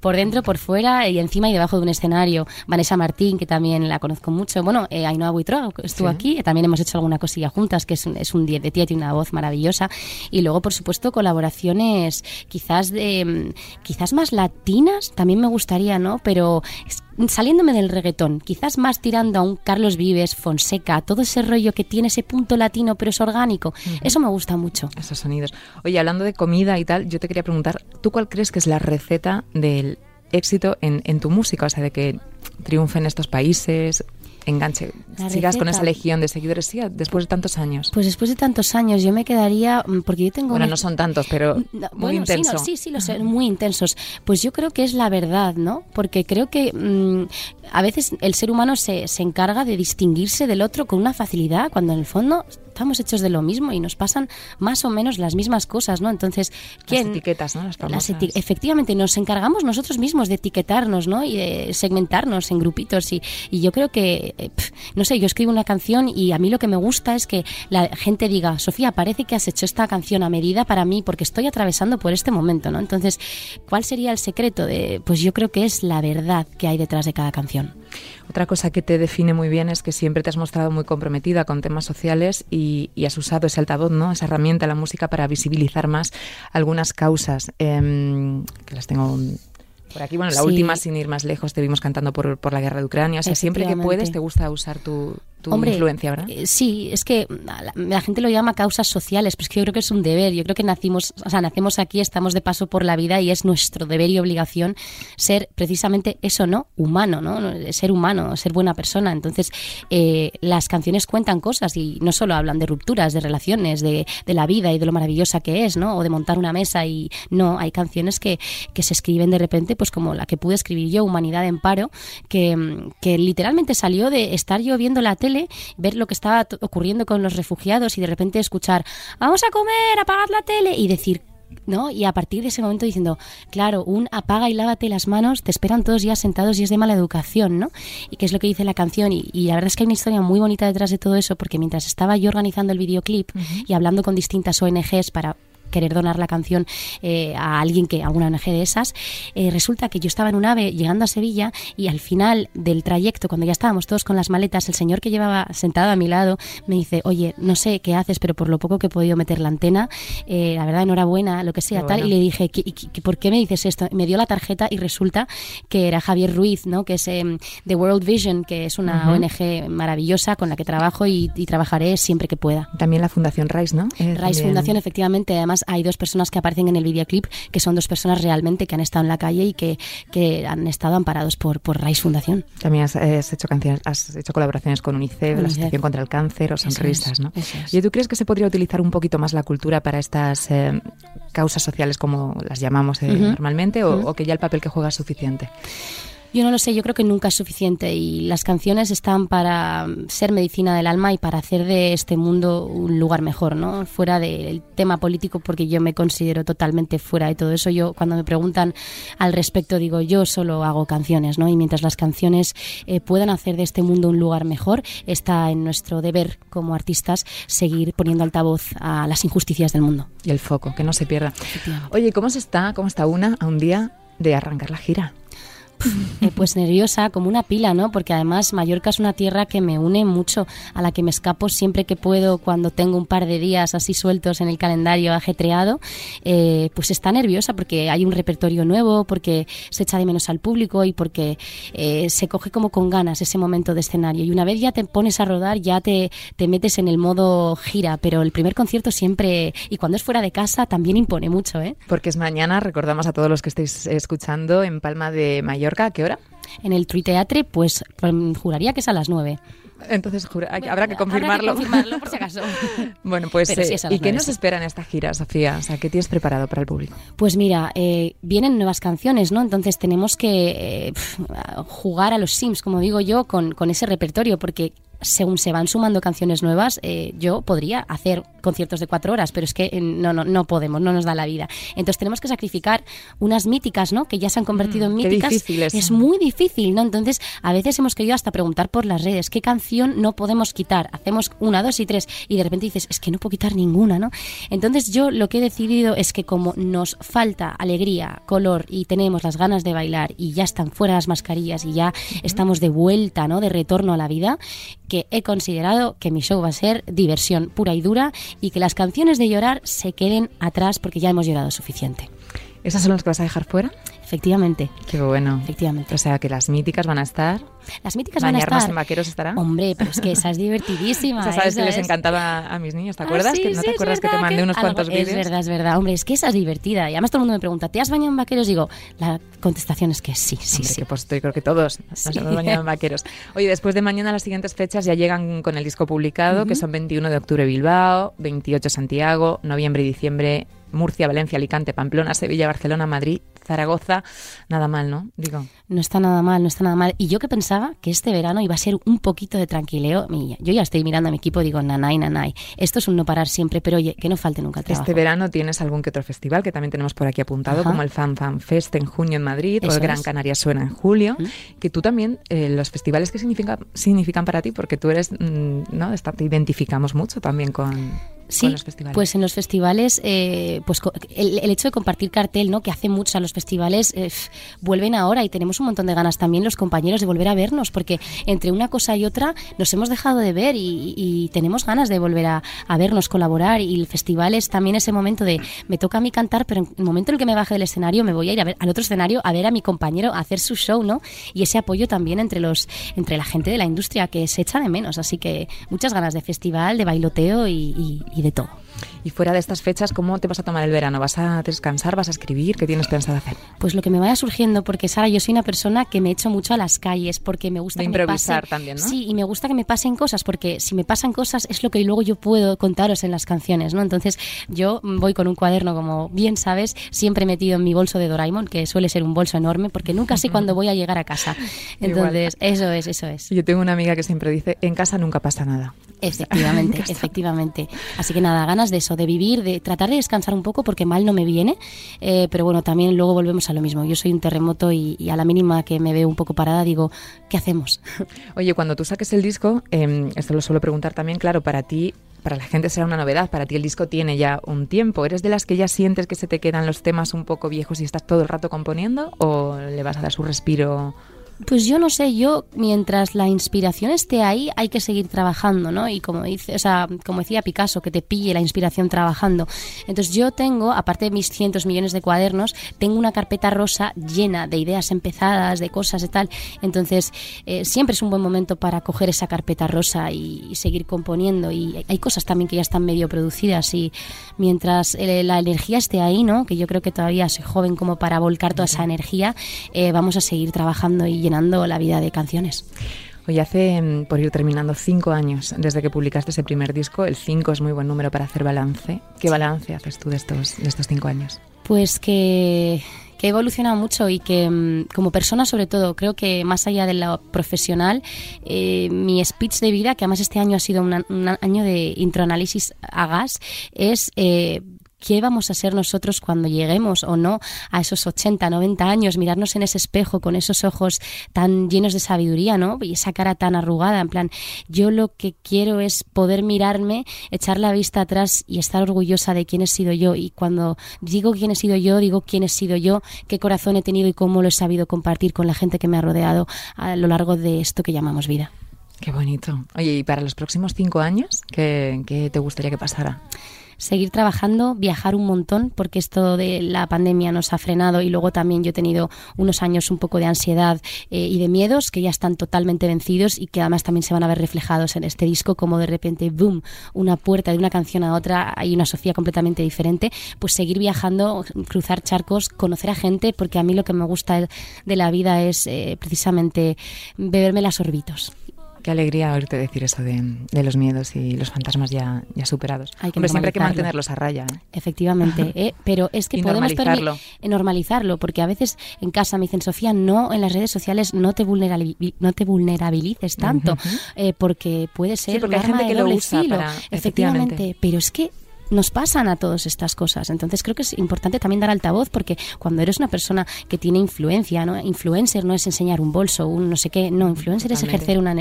Por dentro, por fuera y encima y debajo de un escenario. Vanessa Martín, que también la conozco mucho. Bueno, eh, Ainhoa Buitroa que estuvo Sí. aquí, también hemos hecho alguna cosilla juntas, que es un, es un 10 de tía, tiene una voz maravillosa. Y luego, por supuesto, colaboraciones quizás de mm, quizás más latinas, también me gustaría, ¿no? Pero es- saliéndome del reggaetón, quizás más tirando a un Carlos Vives, Fonseca, todo ese rollo que tiene ese punto latino, pero es orgánico. Eso me gusta mucho. Esos sonidos. Oye, hablando de comida y tal, yo te quería preguntar, ¿tú cuál crees que es la receta del éxito en, en tu música? O sea, de que triunfe en estos países, enganche, La sigas con esa legión de seguidores, sí, después de tantos años. Pues después de tantos años yo me quedaría, mm, porque yo tengo... bueno, una- no son tantos, pero No, muy bueno, intenso. Sí, no, sí, sí, lo sé, muy intensos. Pues yo creo que es la verdad, ¿no? Porque creo que mm, a veces el ser humano se, se encarga de distinguirse del otro con una facilidad, cuando en el fondo estamos hechos de lo mismo y nos pasan más o menos las mismas cosas, ¿no? Entonces, ¿quién? Las etiquetas, ¿no? Las Las eti- efectivamente, nos encargamos nosotros mismos de etiquetarnos, ¿no? Y de segmentarnos en grupitos. Y, y yo creo que, eh, pf, no sé, yo escribo una canción y a mí lo que me gusta es que la gente diga, Sofía, parece que has hecho esta canción a medida para mí porque estoy atravesando por este momento, ¿no? Entonces, ¿cuál sería el secreto? De, pues yo creo que es la verdad que hay detrás de cada canción. Otra cosa que te define muy bien es que siempre te has mostrado muy comprometida con temas sociales y, y has usado ese altavoz, ¿no? Esa herramienta, la música, para visibilizar más algunas causas em, que las tengo por aquí. Bueno, la Sí. última, sin ir más lejos, te vimos cantando por, por la guerra de Ucrania. O sea, siempre que puedes, te gusta usar tu, tu Hombre, influencia, ¿verdad? eh, sí, es que la, la gente lo llama causas sociales, pero es que yo creo que es un deber. Yo creo que nacimos, o sea, nacemos aquí, estamos de paso por la vida y es nuestro deber y obligación ser precisamente eso, ¿no? Humano, ¿no? Ser humano, ser buena persona. Entonces, eh, las canciones cuentan cosas y no solo hablan de rupturas, de relaciones, de, de la vida y de lo maravillosa que es, ¿no? O de montar una mesa y no, hay canciones que, que se escriben de repente, pues como la que pude escribir yo, Humanidad en Paro, que, que literalmente salió de estar yo viendo la tele, ver lo que estaba ocurriendo con los refugiados y de repente escuchar, vamos a comer, apagad la tele y decir, ¿no? Y a partir de ese momento diciendo, claro, un apaga y lávate las manos, te esperan todos ya sentados y es de mala educación, ¿no? Y que es lo que dice la canción. Y, y la verdad es que hay una historia muy bonita detrás de todo eso, porque mientras estaba yo organizando el videoclip y hablando con distintas ONGs para querer donar la canción eh, a alguien que alguna ONG de esas eh, resulta que yo estaba en un ave llegando a Sevilla y al final del trayecto cuando ya estábamos todos con las maletas el señor que llevaba sentado a mi lado me dice oye no sé qué haces pero por lo poco que he podido meter la antena eh, la verdad enhorabuena lo que sea tal bueno. y le dije "¿Qué- qué- ¿por qué me dices esto? Y me dio la tarjeta y resulta que era Javier Ruiz no que es em, de World Vision que es una Ujú. ONG maravillosa con la que trabajo y, y trabajaré siempre que pueda También la Fundación Rice, ¿no? Eh, Rice también- Fundación, efectivamente. Además, hay dos personas que aparecen en el videoclip que son dos personas realmente que han estado en la calle y que, que han estado amparados por, por Rice Fundación. También has, has hecho canciones, has hecho colaboraciones con UNICEF, la. Asociación contra el Cáncer o Sonrisas, ¿no? es. ¿Y tú crees que se podría utilizar un poquito más la cultura para estas eh, causas sociales como las llamamos eh, normalmente o que ya el papel que juega es suficiente? Yo no lo sé, yo creo que nunca es suficiente y las canciones están para ser medicina del alma y para hacer de este mundo un lugar mejor, ¿no? Fuera del tema político, porque yo me considero totalmente fuera de todo eso. Yo, cuando me preguntan al respecto, digo, yo solo hago canciones, ¿no? Y mientras las canciones eh, puedan hacer de este mundo un lugar mejor, está en nuestro deber como artistas seguir poniendo altavoz a las injusticias del mundo. Y el foco, que no se pierda. Oye, ¿cómo se está, cómo está una a un día de arrancar la gira? Eh, pues nerviosa, como una pila, ¿no? Porque además Mallorca es una tierra que me une mucho, a la que me escapo siempre que puedo, cuando tengo un par de días así sueltos en el calendario ajetreado. Eh, pues está nerviosa porque hay un repertorio nuevo, porque se echa de menos al público y porque eh, se coge como con ganas ese momento de escenario. Y una vez ya te pones a rodar, ya te, te metes en el modo gira, pero el primer concierto siempre, y cuando es fuera de casa, también impone mucho, ¿eh? Porque es mañana, recordamos a todos los que estáis escuchando, en Palma de Mallorca, ¿a qué hora? En el True Teatre, pues mm, juraría que es a las nueve. Entonces jura- hay- habrá que Habrá confirmarlo. confirmarlo, por si acaso. Bueno, pues, sí eh, ¿y qué nueve, nos sí. espera en esta gira, Sofía? O sea, ¿qué tienes preparado para el público? Pues mira, eh, vienen nuevas canciones, ¿no? Entonces tenemos que eh, jugar a los Sims, como digo yo, con, con ese repertorio, porque según se van sumando canciones nuevas, eh, yo podría hacer conciertos de cuatro horas, pero es que eh, no, no, no podemos, no nos da la vida. Entonces tenemos que sacrificar unas míticas, ¿no? Que ya se han convertido en Mm, qué míticas. difícil eso. Es muy difícil, ¿no? Entonces a veces hemos querido hasta preguntar por las redes, ¿qué canción no podemos quitar? Hacemos una, dos y tres y de repente dices, es que no puedo quitar ninguna, ¿no? Entonces yo lo que he decidido es que como nos falta alegría, color y tenemos las ganas de bailar y ya están fuera las mascarillas y ya estamos de vuelta, ¿no? De retorno a la vida, que he considerado que mi show va a ser diversión pura y dura y que las canciones de llorar se queden atrás porque ya hemos llorado suficiente. ¿Esas son las que vas a dejar fuera? Efectivamente, Qué bueno. efectivamente. O sea, que las míticas van a estar. Las míticas van a Bañarnos estar. en vaqueros estará. Hombre, pero es que esa es divertidísima. Esa sabes esa que les es- encantaba a mis niños, ¿te Ah, acuerdas? sí, que no sí, te es acuerdas que te mandé que unos cuantos Es vídeos. verdad, es verdad. Hombre, es que esa es divertida. Y además todo el mundo me pregunta, ¿te has bañado en vaqueros? Digo, la contestación es que sí, sí, Hombre, sí. que pues yo creo que todos nos Sí. hemos bañado en vaqueros. Oye, después de mañana las siguientes fechas ya llegan con el disco publicado, que son 21 de octubre Bilbao, 28 Santiago, noviembre y diciembre Murcia, Valencia, Alicante, Pamplona, Sevilla, Barcelona, Madrid, Zaragoza. Nada mal, ¿no? Digo. No está nada mal, no está nada mal. Y yo que pensaba que este verano iba a ser un poquito de tranquileo, yo ya estoy mirando a mi equipo y digo, nanay, nanay. Esto es un no parar siempre, pero oye, que no falte nunca el trabajo. Este verano tienes algún que otro festival que también tenemos por aquí apuntado, Ajá. como el Fan Fan Fest en junio en Madrid o el Gran es. Canaria Suena en julio. Mm. Que tú también, eh, los festivales que significan, significan para ti, porque tú eres, mm, ¿no? Te identificamos mucho también con, Sí, con los festivales. pues en los festivales, eh, pues el, el hecho de compartir cartel, ¿no? Que hace mucho, a los festivales eh, vuelven ahora y tenemos un montón de ganas también los compañeros de volver a vernos, porque entre una cosa y otra nos hemos dejado de ver y, y tenemos ganas de volver a, a vernos, colaborar. Y el festival es también ese momento de me toca a mí cantar, pero en el momento en el que me baje del escenario me voy a ir a ver, al otro escenario a ver a mi compañero hacer su show, ¿no? Y ese apoyo también entre los entre la gente de la industria que se echa de menos. Así que muchas ganas de festival, de bailoteo y, y- y de todo. Y fuera de estas fechas, ¿cómo te vas a tomar el verano? ¿Vas a descansar? ¿Vas a escribir? ¿Qué tienes pensado hacer? Pues lo que me vaya surgiendo, porque Sara, yo soy una persona que me echo mucho a las calles, porque me gusta De que me improvisar pasen- también, ¿no? Sí, y me gusta que me pasen cosas, porque si me pasan cosas es lo que luego yo puedo contaros en las canciones, ¿no? Entonces yo voy con un cuaderno, como bien sabes, siempre metido en mi bolso de Doraemon, que suele ser un bolso enorme, porque nunca sé cuándo voy a llegar a casa. Entonces, eso es, eso es. Yo tengo una amiga que siempre dice, en casa nunca pasa nada. Efectivamente, efectivamente. Así que nada, ganas de eso, de vivir, de tratar de descansar un poco porque mal no me viene, eh, pero bueno, también luego volvemos a lo mismo. Yo soy un terremoto y, y a la mínima que me veo un poco parada digo, ¿qué hacemos? Oye, cuando tú saques el disco, eh, esto lo suelo preguntar también, claro, para ti, para la gente será una novedad, para ti el disco tiene ya un tiempo. ¿Eres de las que ya sientes que se te quedan los temas un poco viejos y estás todo el rato componiendo o le vas a dar su respiro? Pues yo no sé, yo mientras la inspiración esté ahí hay que seguir trabajando, ¿no? Y como dice, o sea, como decía Picasso, que te pille la inspiración trabajando. Entonces yo tengo, aparte de mis cientos millones de cuadernos, tengo una carpeta rosa llena de ideas empezadas, de cosas y tal. Entonces eh, siempre es un buen momento para coger esa carpeta rosa y, y seguir componiendo. Y hay cosas también que ya están medio producidas y mientras eh, la energía esté ahí, ¿no? Que yo creo que todavía soy joven como para volcar toda esa energía, eh, vamos a seguir trabajando y llenando la vida de canciones. Oye, hace, mm, por ir terminando, cinco años desde que publicaste ese primer disco. El cinco es muy buen número para hacer balance. ¿Qué balance haces tú de estos, de estos cinco años? Pues que, que he evolucionado mucho y que mm, como persona sobre todo, creo que más allá de lo profesional, eh, mi speech de vida, que además este año ha sido un año de introanálisis a gas, es... eh, ¿Qué vamos a ser nosotros cuando lleguemos o no a esos 80, 90 años? Mirarnos en ese espejo con esos ojos tan llenos de sabiduría, ¿no? Y esa cara tan arrugada, en plan, yo lo que quiero es poder mirarme, echar la vista atrás y estar orgullosa de quién he sido yo. Y cuando digo quién he sido yo, digo quién he sido yo, qué corazón he tenido y cómo lo he sabido compartir con la gente que me ha rodeado a lo largo de esto que llamamos vida. Qué bonito. Oye, ¿y para los próximos cinco años qué, qué te gustaría que pasara? Seguir trabajando, viajar un montón, porque esto de la pandemia nos ha frenado y luego también yo he tenido unos años un poco de ansiedad eh, y de miedos que ya están totalmente vencidos y que además también se van a ver reflejados en este disco, como de repente, boom, una puerta de una canción a otra, hay una Sofía completamente diferente, pues seguir viajando, cruzar charcos, conocer a gente, porque a mí lo que me gusta de la vida es eh, precisamente beberme las orbitos. Qué alegría oírte decir eso de, de los miedos y los fantasmas ya, ya superados. Hay que Hombre, siempre hay que mantenerlos a raya. ¿eh? Efectivamente, ¿eh? pero es que Y podemos normalizarlo. eh, normalizarlo, porque a veces en casa me dicen, Sofía, no en las redes sociales no te, vulnerabili- no te vulnerabilices tanto, eh, porque puede ser porque un hay gente que lo usa filo. para- efectivamente, efectivamente. pero es que nos pasan a todas estas cosas. Entonces creo que es importante también dar altavoz porque cuando eres una persona que tiene influencia, ¿no? Influencer no es enseñar un bolso, un no sé qué, no, influencer es ejercer una,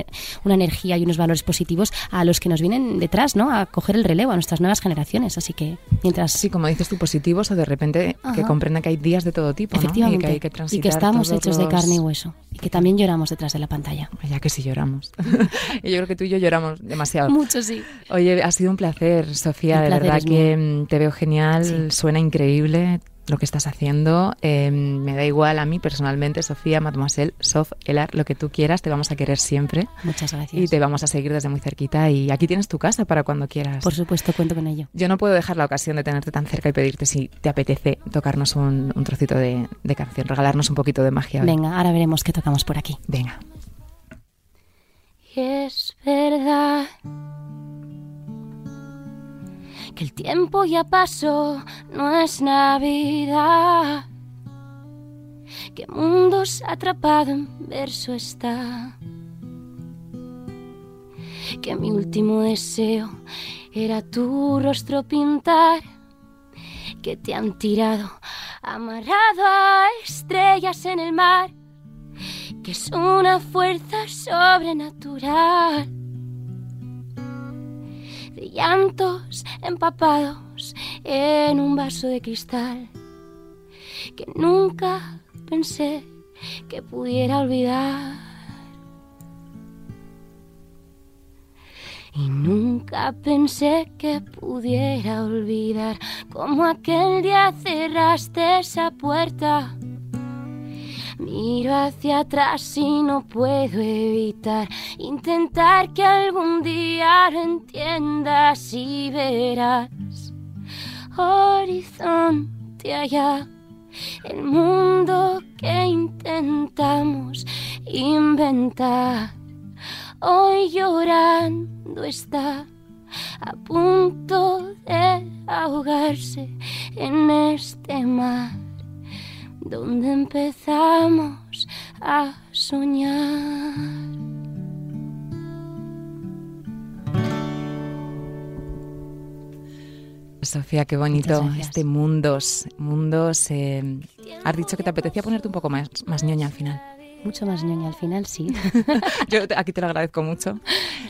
una energía y unos valores positivos a los que nos vienen detrás, ¿no? A coger el relevo a nuestras nuevas generaciones. Así que mientras Sí, como dices tú, positivos o de repente que Ajá. comprenda que hay días de todo tipo. Y que hay que y transitar que estamos hechos de carne y hueso. Y que también lloramos detrás de la pantalla. Ya que sí lloramos. y yo creo que tú y yo lloramos demasiado. Mucho sí. Oye, ha sido un placer, Sofía. De placer verdad es que mm, te veo genial, Sí. suena increíble lo que estás haciendo. Eh, me da igual a mí personalmente, Sofía, Mademoiselle, Sof, Elar, lo que tú quieras, te vamos a querer siempre Muchas gracias. y te vamos a seguir desde muy cerquita. Y aquí tienes tu casa para cuando quieras. Por supuesto, cuento con ello. Yo no puedo dejar la ocasión de tenerte tan cerca y pedirte si te apetece tocarnos un, un trocito de, de canción, regalarnos un poquito de magia. hoy. Venga, ahora veremos qué tocamos por aquí. Venga. Y es verdad que el tiempo ya pasó, no es Navidad. Que mundos atrapado en verso está. Que mi último deseo era tu rostro pintar. Que te han tirado amarrado a estrellas en el mar que es una fuerza sobrenatural de llantos empapados en un vaso de cristal que nunca pensé que pudiera olvidar. Y nunca pensé que pudiera olvidar como aquel día cerraste esa puerta. Miro hacia atrás y no puedo evitar intentar que algún día lo entiendas y verás horizonte allá, el mundo que intentamos inventar. Hoy llorando está a punto de ahogarse en este mar donde empezamos a soñar. Sofía, qué bonito este mundos, mundos. eh, has dicho que te apetecía ponerte un poco más, más ñoña al final. Mucho más ñoña al final, sí. Yo te- aquí te lo agradezco mucho.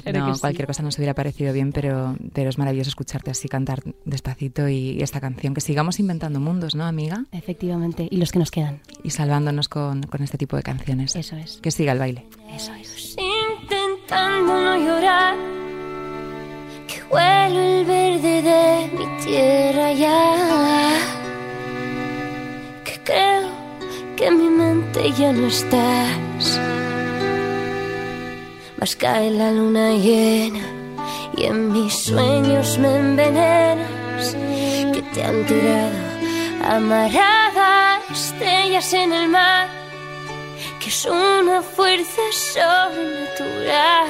Claro No, que sí. cualquier cosa nos hubiera parecido bien, pero, pero es maravilloso escucharte así cantar despacito y esta canción. Que sigamos inventando mundos, ¿no, amiga? Efectivamente. Y los que nos quedan. Y salvándonos con, con este tipo de canciones. Eso es. Que siga el baile. Eso es. intentando no llorar. Que huelo el verde de mi tierra ya. Que en mi mente ya no estás. Mas cae la luna llena y en mis sueños me envenenas. Que te han tirado amarrada estrellas en el mar que es una fuerza sobrenatural.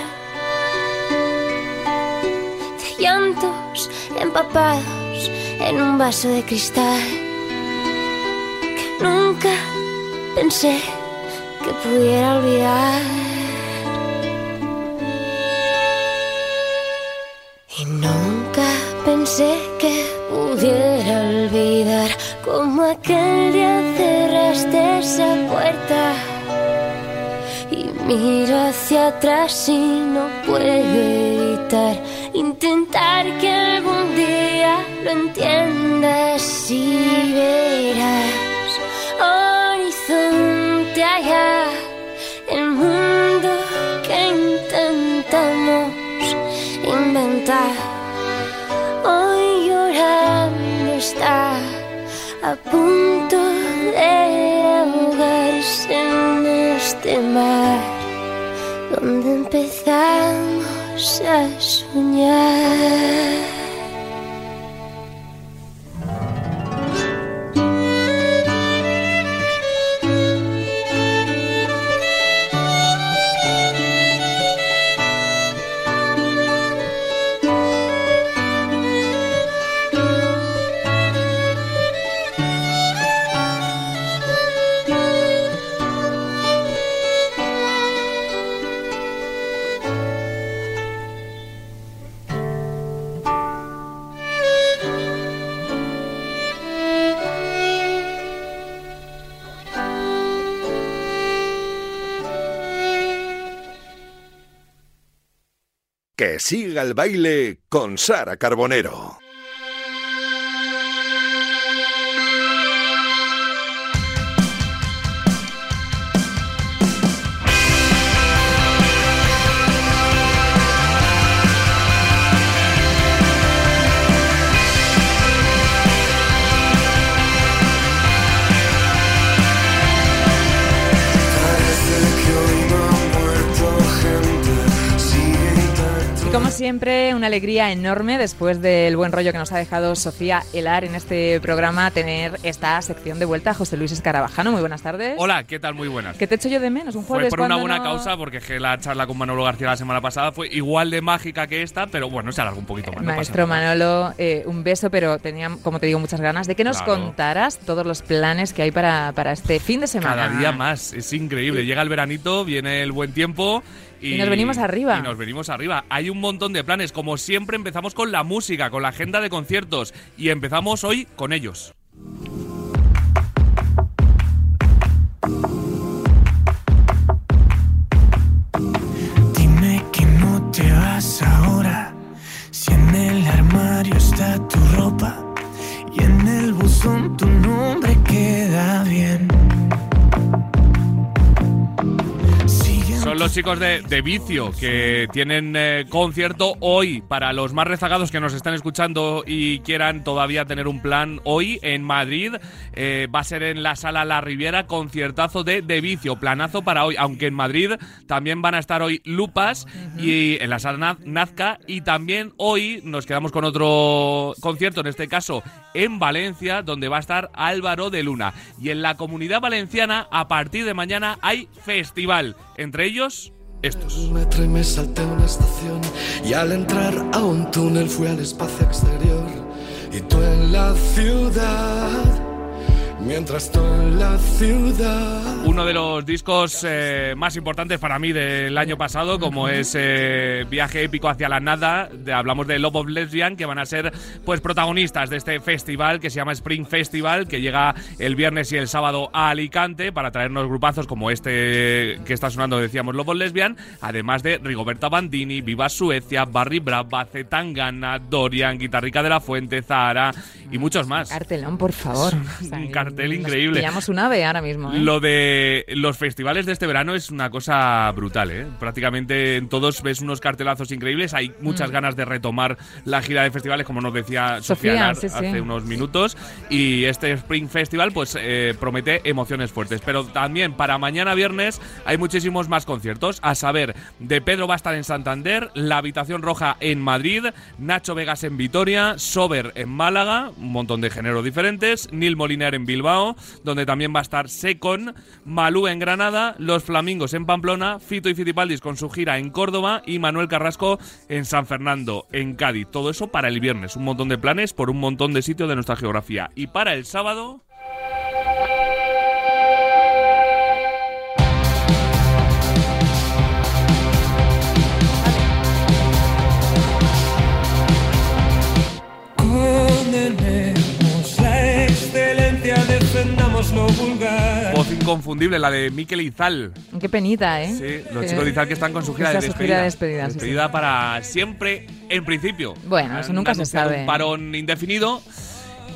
De llantos empapados en un vaso de cristal que nunca pensé que pudiera olvidar. Y nunca pensé que pudiera olvidar como aquel día cerraste esa puerta. Y miro hacia atrás y no puedo evitar intentar que algún día lo entiendas y verás horizonte vaya el mundo que intentamos inventar. Hoy llorando está a punto de ahogarse en este mar donde empezamos a soñar. Siga el baile con Sara Carbonero. Siempre, una alegría enorme después del buen rollo que nos ha dejado Sofía Elar en este programa, tener esta sección de vuelta. José Luis Escarabajano, muy buenas tardes. Hola, ¿qué tal? Muy buenas. ¿Qué te echo yo de menos? Un Fue jueves por una buena no- causa, porque la charla con Manolo García la semana pasada fue igual de mágica que esta, pero bueno, se alargó un poquito más. no Maestro nada. Manolo, eh, un beso, pero tenía, como te digo, muchas ganas de que nos Claro. contaras todos los planes que hay para, para este fin de semana. Cada día más, es increíble. Llega el veranito, viene el buen tiempo y, Y nos venimos arriba. Y nos venimos arriba. Hay un montón de planes. Como siempre, empezamos con la música, con la agenda de conciertos. Y empezamos hoy con ellos. Dime que no te vas ahora. Si en el armario está tu ropa y en el buzón tu los chicos de, de Vicio, que tienen eh, concierto hoy para los más rezagados que nos están escuchando y quieran todavía tener un plan hoy en Madrid. eh, va a ser en la sala La Riviera, conciertazo de De Vicio, planazo para hoy. Aunque en Madrid también van a estar hoy Lupas y en la sala Naz- Nazca. Y también hoy nos quedamos con otro concierto, en este caso en Valencia, donde va a estar Álvaro de Luna. Y en la comunidad valenciana, a partir de mañana, hay festival. Entre ellos, estos. El metro y me salté una estación y al entrar a un túnel fui al espacio exterior y tú en la ciudad mientras en la ciudad Uno de los discos eh, más importantes para mí del año pasado, como es eh, Viaje épico hacia la nada, de- hablamos de Love of Lesbian, que van a ser pues protagonistas de este festival que se llama Spring Festival, que llega el viernes y el sábado a Alicante para traernos grupazos como este que está sonando, decíamos Love of Lesbian, además de Rigoberta Bandini, Viva Suecia, Barry Brava, Zetangana, Dorian, Guitarrica de la Fuente, Zahara y muchos más. Cartelón, por favor. cartel increíble. Pillamos un ave ahora mismo. ¿eh? Lo de los festivales de este verano es una cosa brutal, ¿eh? Prácticamente en todos ves unos cartelazos increíbles. Hay muchas ganas de retomar la gira de festivales, como nos decía Sofía, Sofía, Nar sí, sí. hace unos minutos. Y este Spring Festival, pues eh, promete emociones fuertes. Pero también para mañana viernes hay muchísimos más conciertos. A saber, de Pedro va a estar en Santander, La Habitación Roja en Madrid, Nacho Vegas en Vitoria, Sober en Málaga, un montón de géneros diferentes, Neil Moliner en Bilbao, donde también va a estar Secon, Malú en Granada, Los Flamingos en Pamplona, Fito y Fitipaldis con su gira en Córdoba y Manuel Carrasco en San Fernando, en Cádiz. Todo eso para el viernes, un montón de planes por un montón de sitios de nuestra geografía. Y para el sábado... lo vulgar. Voz inconfundible, la de Miquel Izal. Qué penita, ¿eh? Sí, los chicos de Izal que están con su gira de su despedida. gira de despedida, sí, sí. Despedida para siempre, en principio. Bueno, eso nunca se sabe. Un parón indefinido.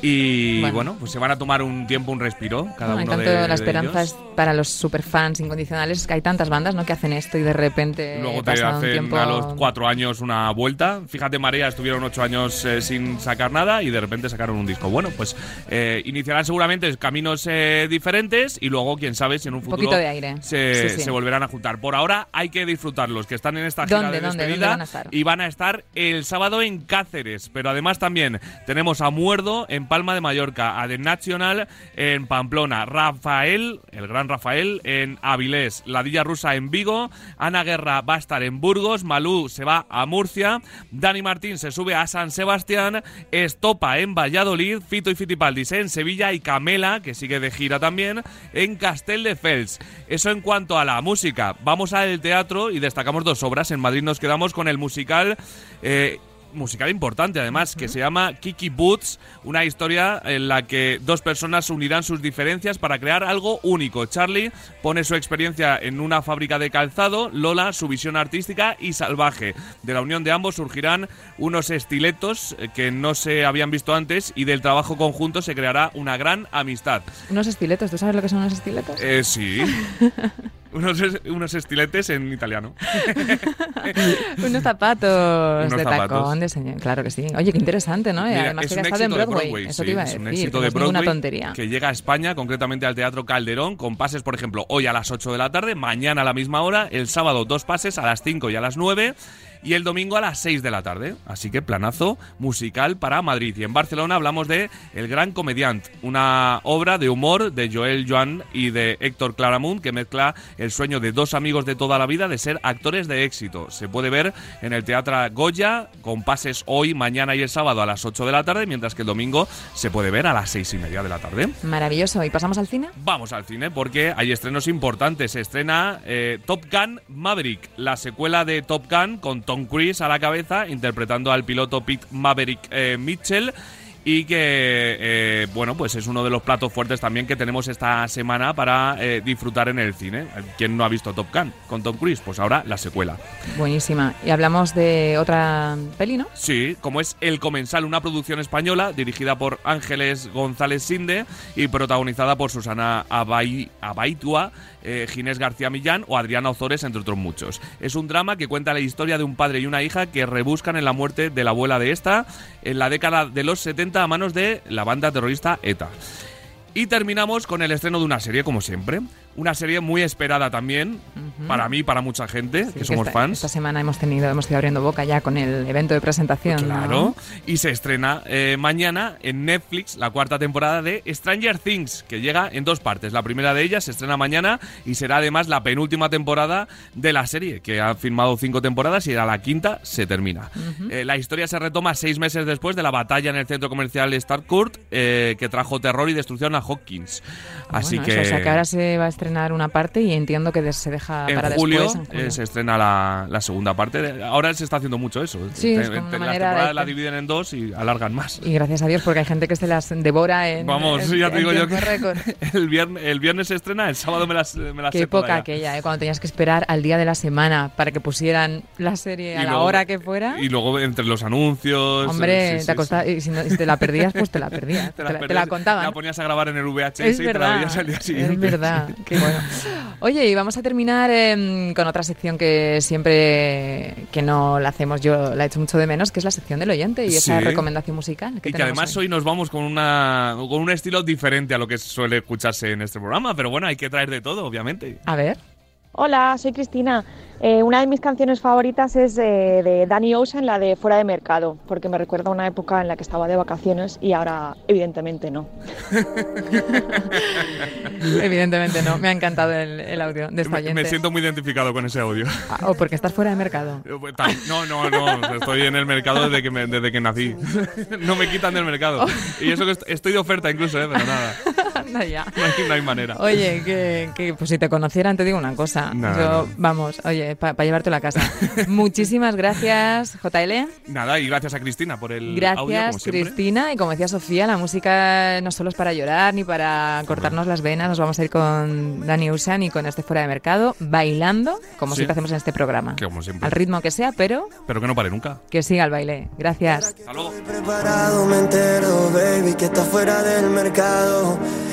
Y Bueno. bueno. pues se van a tomar un tiempo, un respiro, cada Bueno, uno tanto de, la esperanza de es ellos. para los superfans incondicionales, que hay tantas bandas ¿no? que hacen esto y de repente Luego te un hacen tiempo... a los cuatro años una vuelta. Fíjate, María, estuvieron ocho años eh, sin sacar nada y de repente sacaron un disco. Bueno, pues eh, iniciarán seguramente caminos eh, diferentes y luego, quién sabe, si en un futuro poquito de aire. Se, Sí, sí. se volverán a juntar. Por ahora hay que disfrutarlos, que están en esta gira ¿Dónde, de dónde, despedida dónde van a estar? y van a estar el sábado en Cáceres. Pero además también tenemos a Muerdo en Palma de Mallorca, a The National en Pamplona, Rafael, el gran Rafael, en Avilés, Ladilla Rusa en Vigo, Ana Guerra va a estar en Burgos, Malú se va a Murcia, Dani Martín se sube a San Sebastián, Estopa en Valladolid, Fito y Fitipaldis en Sevilla y Camela, que sigue de gira también, en Castel de Fels. Eso en cuanto a la música. Vamos al teatro y destacamos dos obras. En Madrid nos quedamos con el musical. eh, musical importante además que se llama Kiki Boots, una historia en la que dos personas unirán sus diferencias para crear algo único. Charlie pone su experiencia en una fábrica de calzado, Lola su visión artística y salvaje. De la unión de ambos surgirán unos estiletos eh, que no se habían visto antes y del trabajo conjunto se creará una gran amistad. Unos estiletos, ¿tú sabes lo que son unos estiletos? Eh, sí. unos, es- unos estiletes en italiano. unos zapatos Unos de zapatos. tacón, de señor. Claro que sí. Oye, qué interesante, ¿no? Mira, además es que un ha estado en Broadway. Broadway, Eso sí, te iba a es decir. un éxito de es Broadway tontería. que llega a España, concretamente al Teatro Calderón, con pases, por ejemplo, hoy a las 8 de la tarde, mañana a la misma hora, el sábado dos pases a las 5 y a las 9 y el domingo a las 6 de la tarde. Así que planazo musical para Madrid. Y en Barcelona hablamos de El Gran Comediante, una obra de humor de Joel Joan y de Héctor Claramunt que mezcla el sueño de dos amigos de toda la vida de ser actores de éxito. Se puede ver en el Teatro Goya con pases hoy, mañana y el sábado a las 8 de la tarde, mientras que el domingo se puede ver a las 6 y media de la tarde. Maravilloso. ¿Y pasamos al cine? Vamos al cine porque hay estrenos importantes. Se estrena eh, Top Gun Maverick, la secuela de Top Gun con Tom Cruise a la cabeza, interpretando al piloto Pete Maverick eh, Mitchell. y que, eh, bueno, pues es uno de los platos fuertes también que tenemos esta semana para eh, disfrutar en el cine. ¿Quién no ha visto Top Gun con Tom Cruise? Pues ahora la secuela. Buenísima. Y hablamos de otra peli, ¿no? Sí, como es El Comensal, una producción española dirigida por Ángeles González Sinde y protagonizada por Susana Abay- Abaitua, eh, Ginés García Millán o Adriana Ozores, entre otros muchos. Es un drama que cuenta la historia de un padre y una hija que rebuscan en la muerte de la abuela de esta en la década de los 70 a manos de la banda terrorista ETA. Y terminamos con el estreno de una serie, como siempre. Una serie muy esperada también, para mí para mucha gente, Sí, que somos esta, fans. Esta semana hemos tenido, hemos ido abriendo boca ya con el evento de presentación. ¿no? Claro. Y se estrena eh, mañana en Netflix la cuarta temporada de Stranger Things, que llega en dos partes. La primera de ellas se estrena mañana y será además la penúltima temporada de la serie, que ha firmado cinco temporadas y a la quinta se termina. Eh, la historia se retoma seis meses después de la batalla en el centro comercial Starcourt, eh, que trajo terror y destrucción a Hawkins. Así Bueno, que... eso, o sea que ahora se va a estrenar una parte y entiendo que se deja en para julio, después. en julio. eh, se estrena la, la segunda parte. Ahora se está haciendo mucho eso. Sí, es Te- una las manera de temporadas la dividen en dos y alargan más. Y gracias a Dios porque hay gente que se las devora en. Vamos, en- ya te digo yo que récord. el viernes, el viernes se estrena, el sábado me las, me las Qué época aquella, ¿eh? cuando tenías que esperar al día de la semana para que pusieran la serie a Y la luego- hora que fuera. Y luego entre los anuncios. Hombre, sí, sí, te sí. acosta- y si, no- si te la perdías, pues te la perdías. te, la, la perdías, contaban. La ponías a grabar en el VHS Es y te la verdad, veías al día siguiente. es verdad, qué bueno. Oye, y vamos a terminar em, con otra sección que siempre que no la hacemos, yo la he hecho mucho de menos, que es la sección del oyente y esa recomendación musical. Y que además hoy? hoy nos vamos con, una, con un estilo diferente a lo que suele escucharse en este programa, pero bueno, hay que traer de todo, obviamente. A ver. Hola, soy Cristina. Eh, una de mis canciones favoritas es eh, de Danny Ocean, la de Fuera de Mercado, porque me recuerda a una época en la que estaba de vacaciones y ahora evidentemente no. Evidentemente no, me ha encantado el, el audio de esta Me, siento muy identificado con ese audio. Ah, O porque estás fuera de mercado. No, no, no, estoy en el mercado desde que, me- desde que nací. No me quitan del mercado. Y eso que est- estoy de oferta incluso, ¿eh? pero nada, Anda ya. no hay, no hay manera. Oye, que, que, pues si te conocieran te digo una cosa. No, Yo, no. Vamos, oye, para llevarte a la casa. Muchísimas gracias, JL. Nada, y gracias a Cristina por el audio, Gracias, como siempre. Cristina. Y como decía Sofía, la música no solo es para llorar ni para cortarnos las venas. Nos vamos a ir con Dani Usan y con este fuera de mercado, bailando, como Sí. siempre hacemos en este programa. Que como siempre. Al ritmo que sea, pero Pero que no pare nunca. que siga el baile. Gracias. Hasta luego. preparado, me entero, baby, que está fuera del mercado.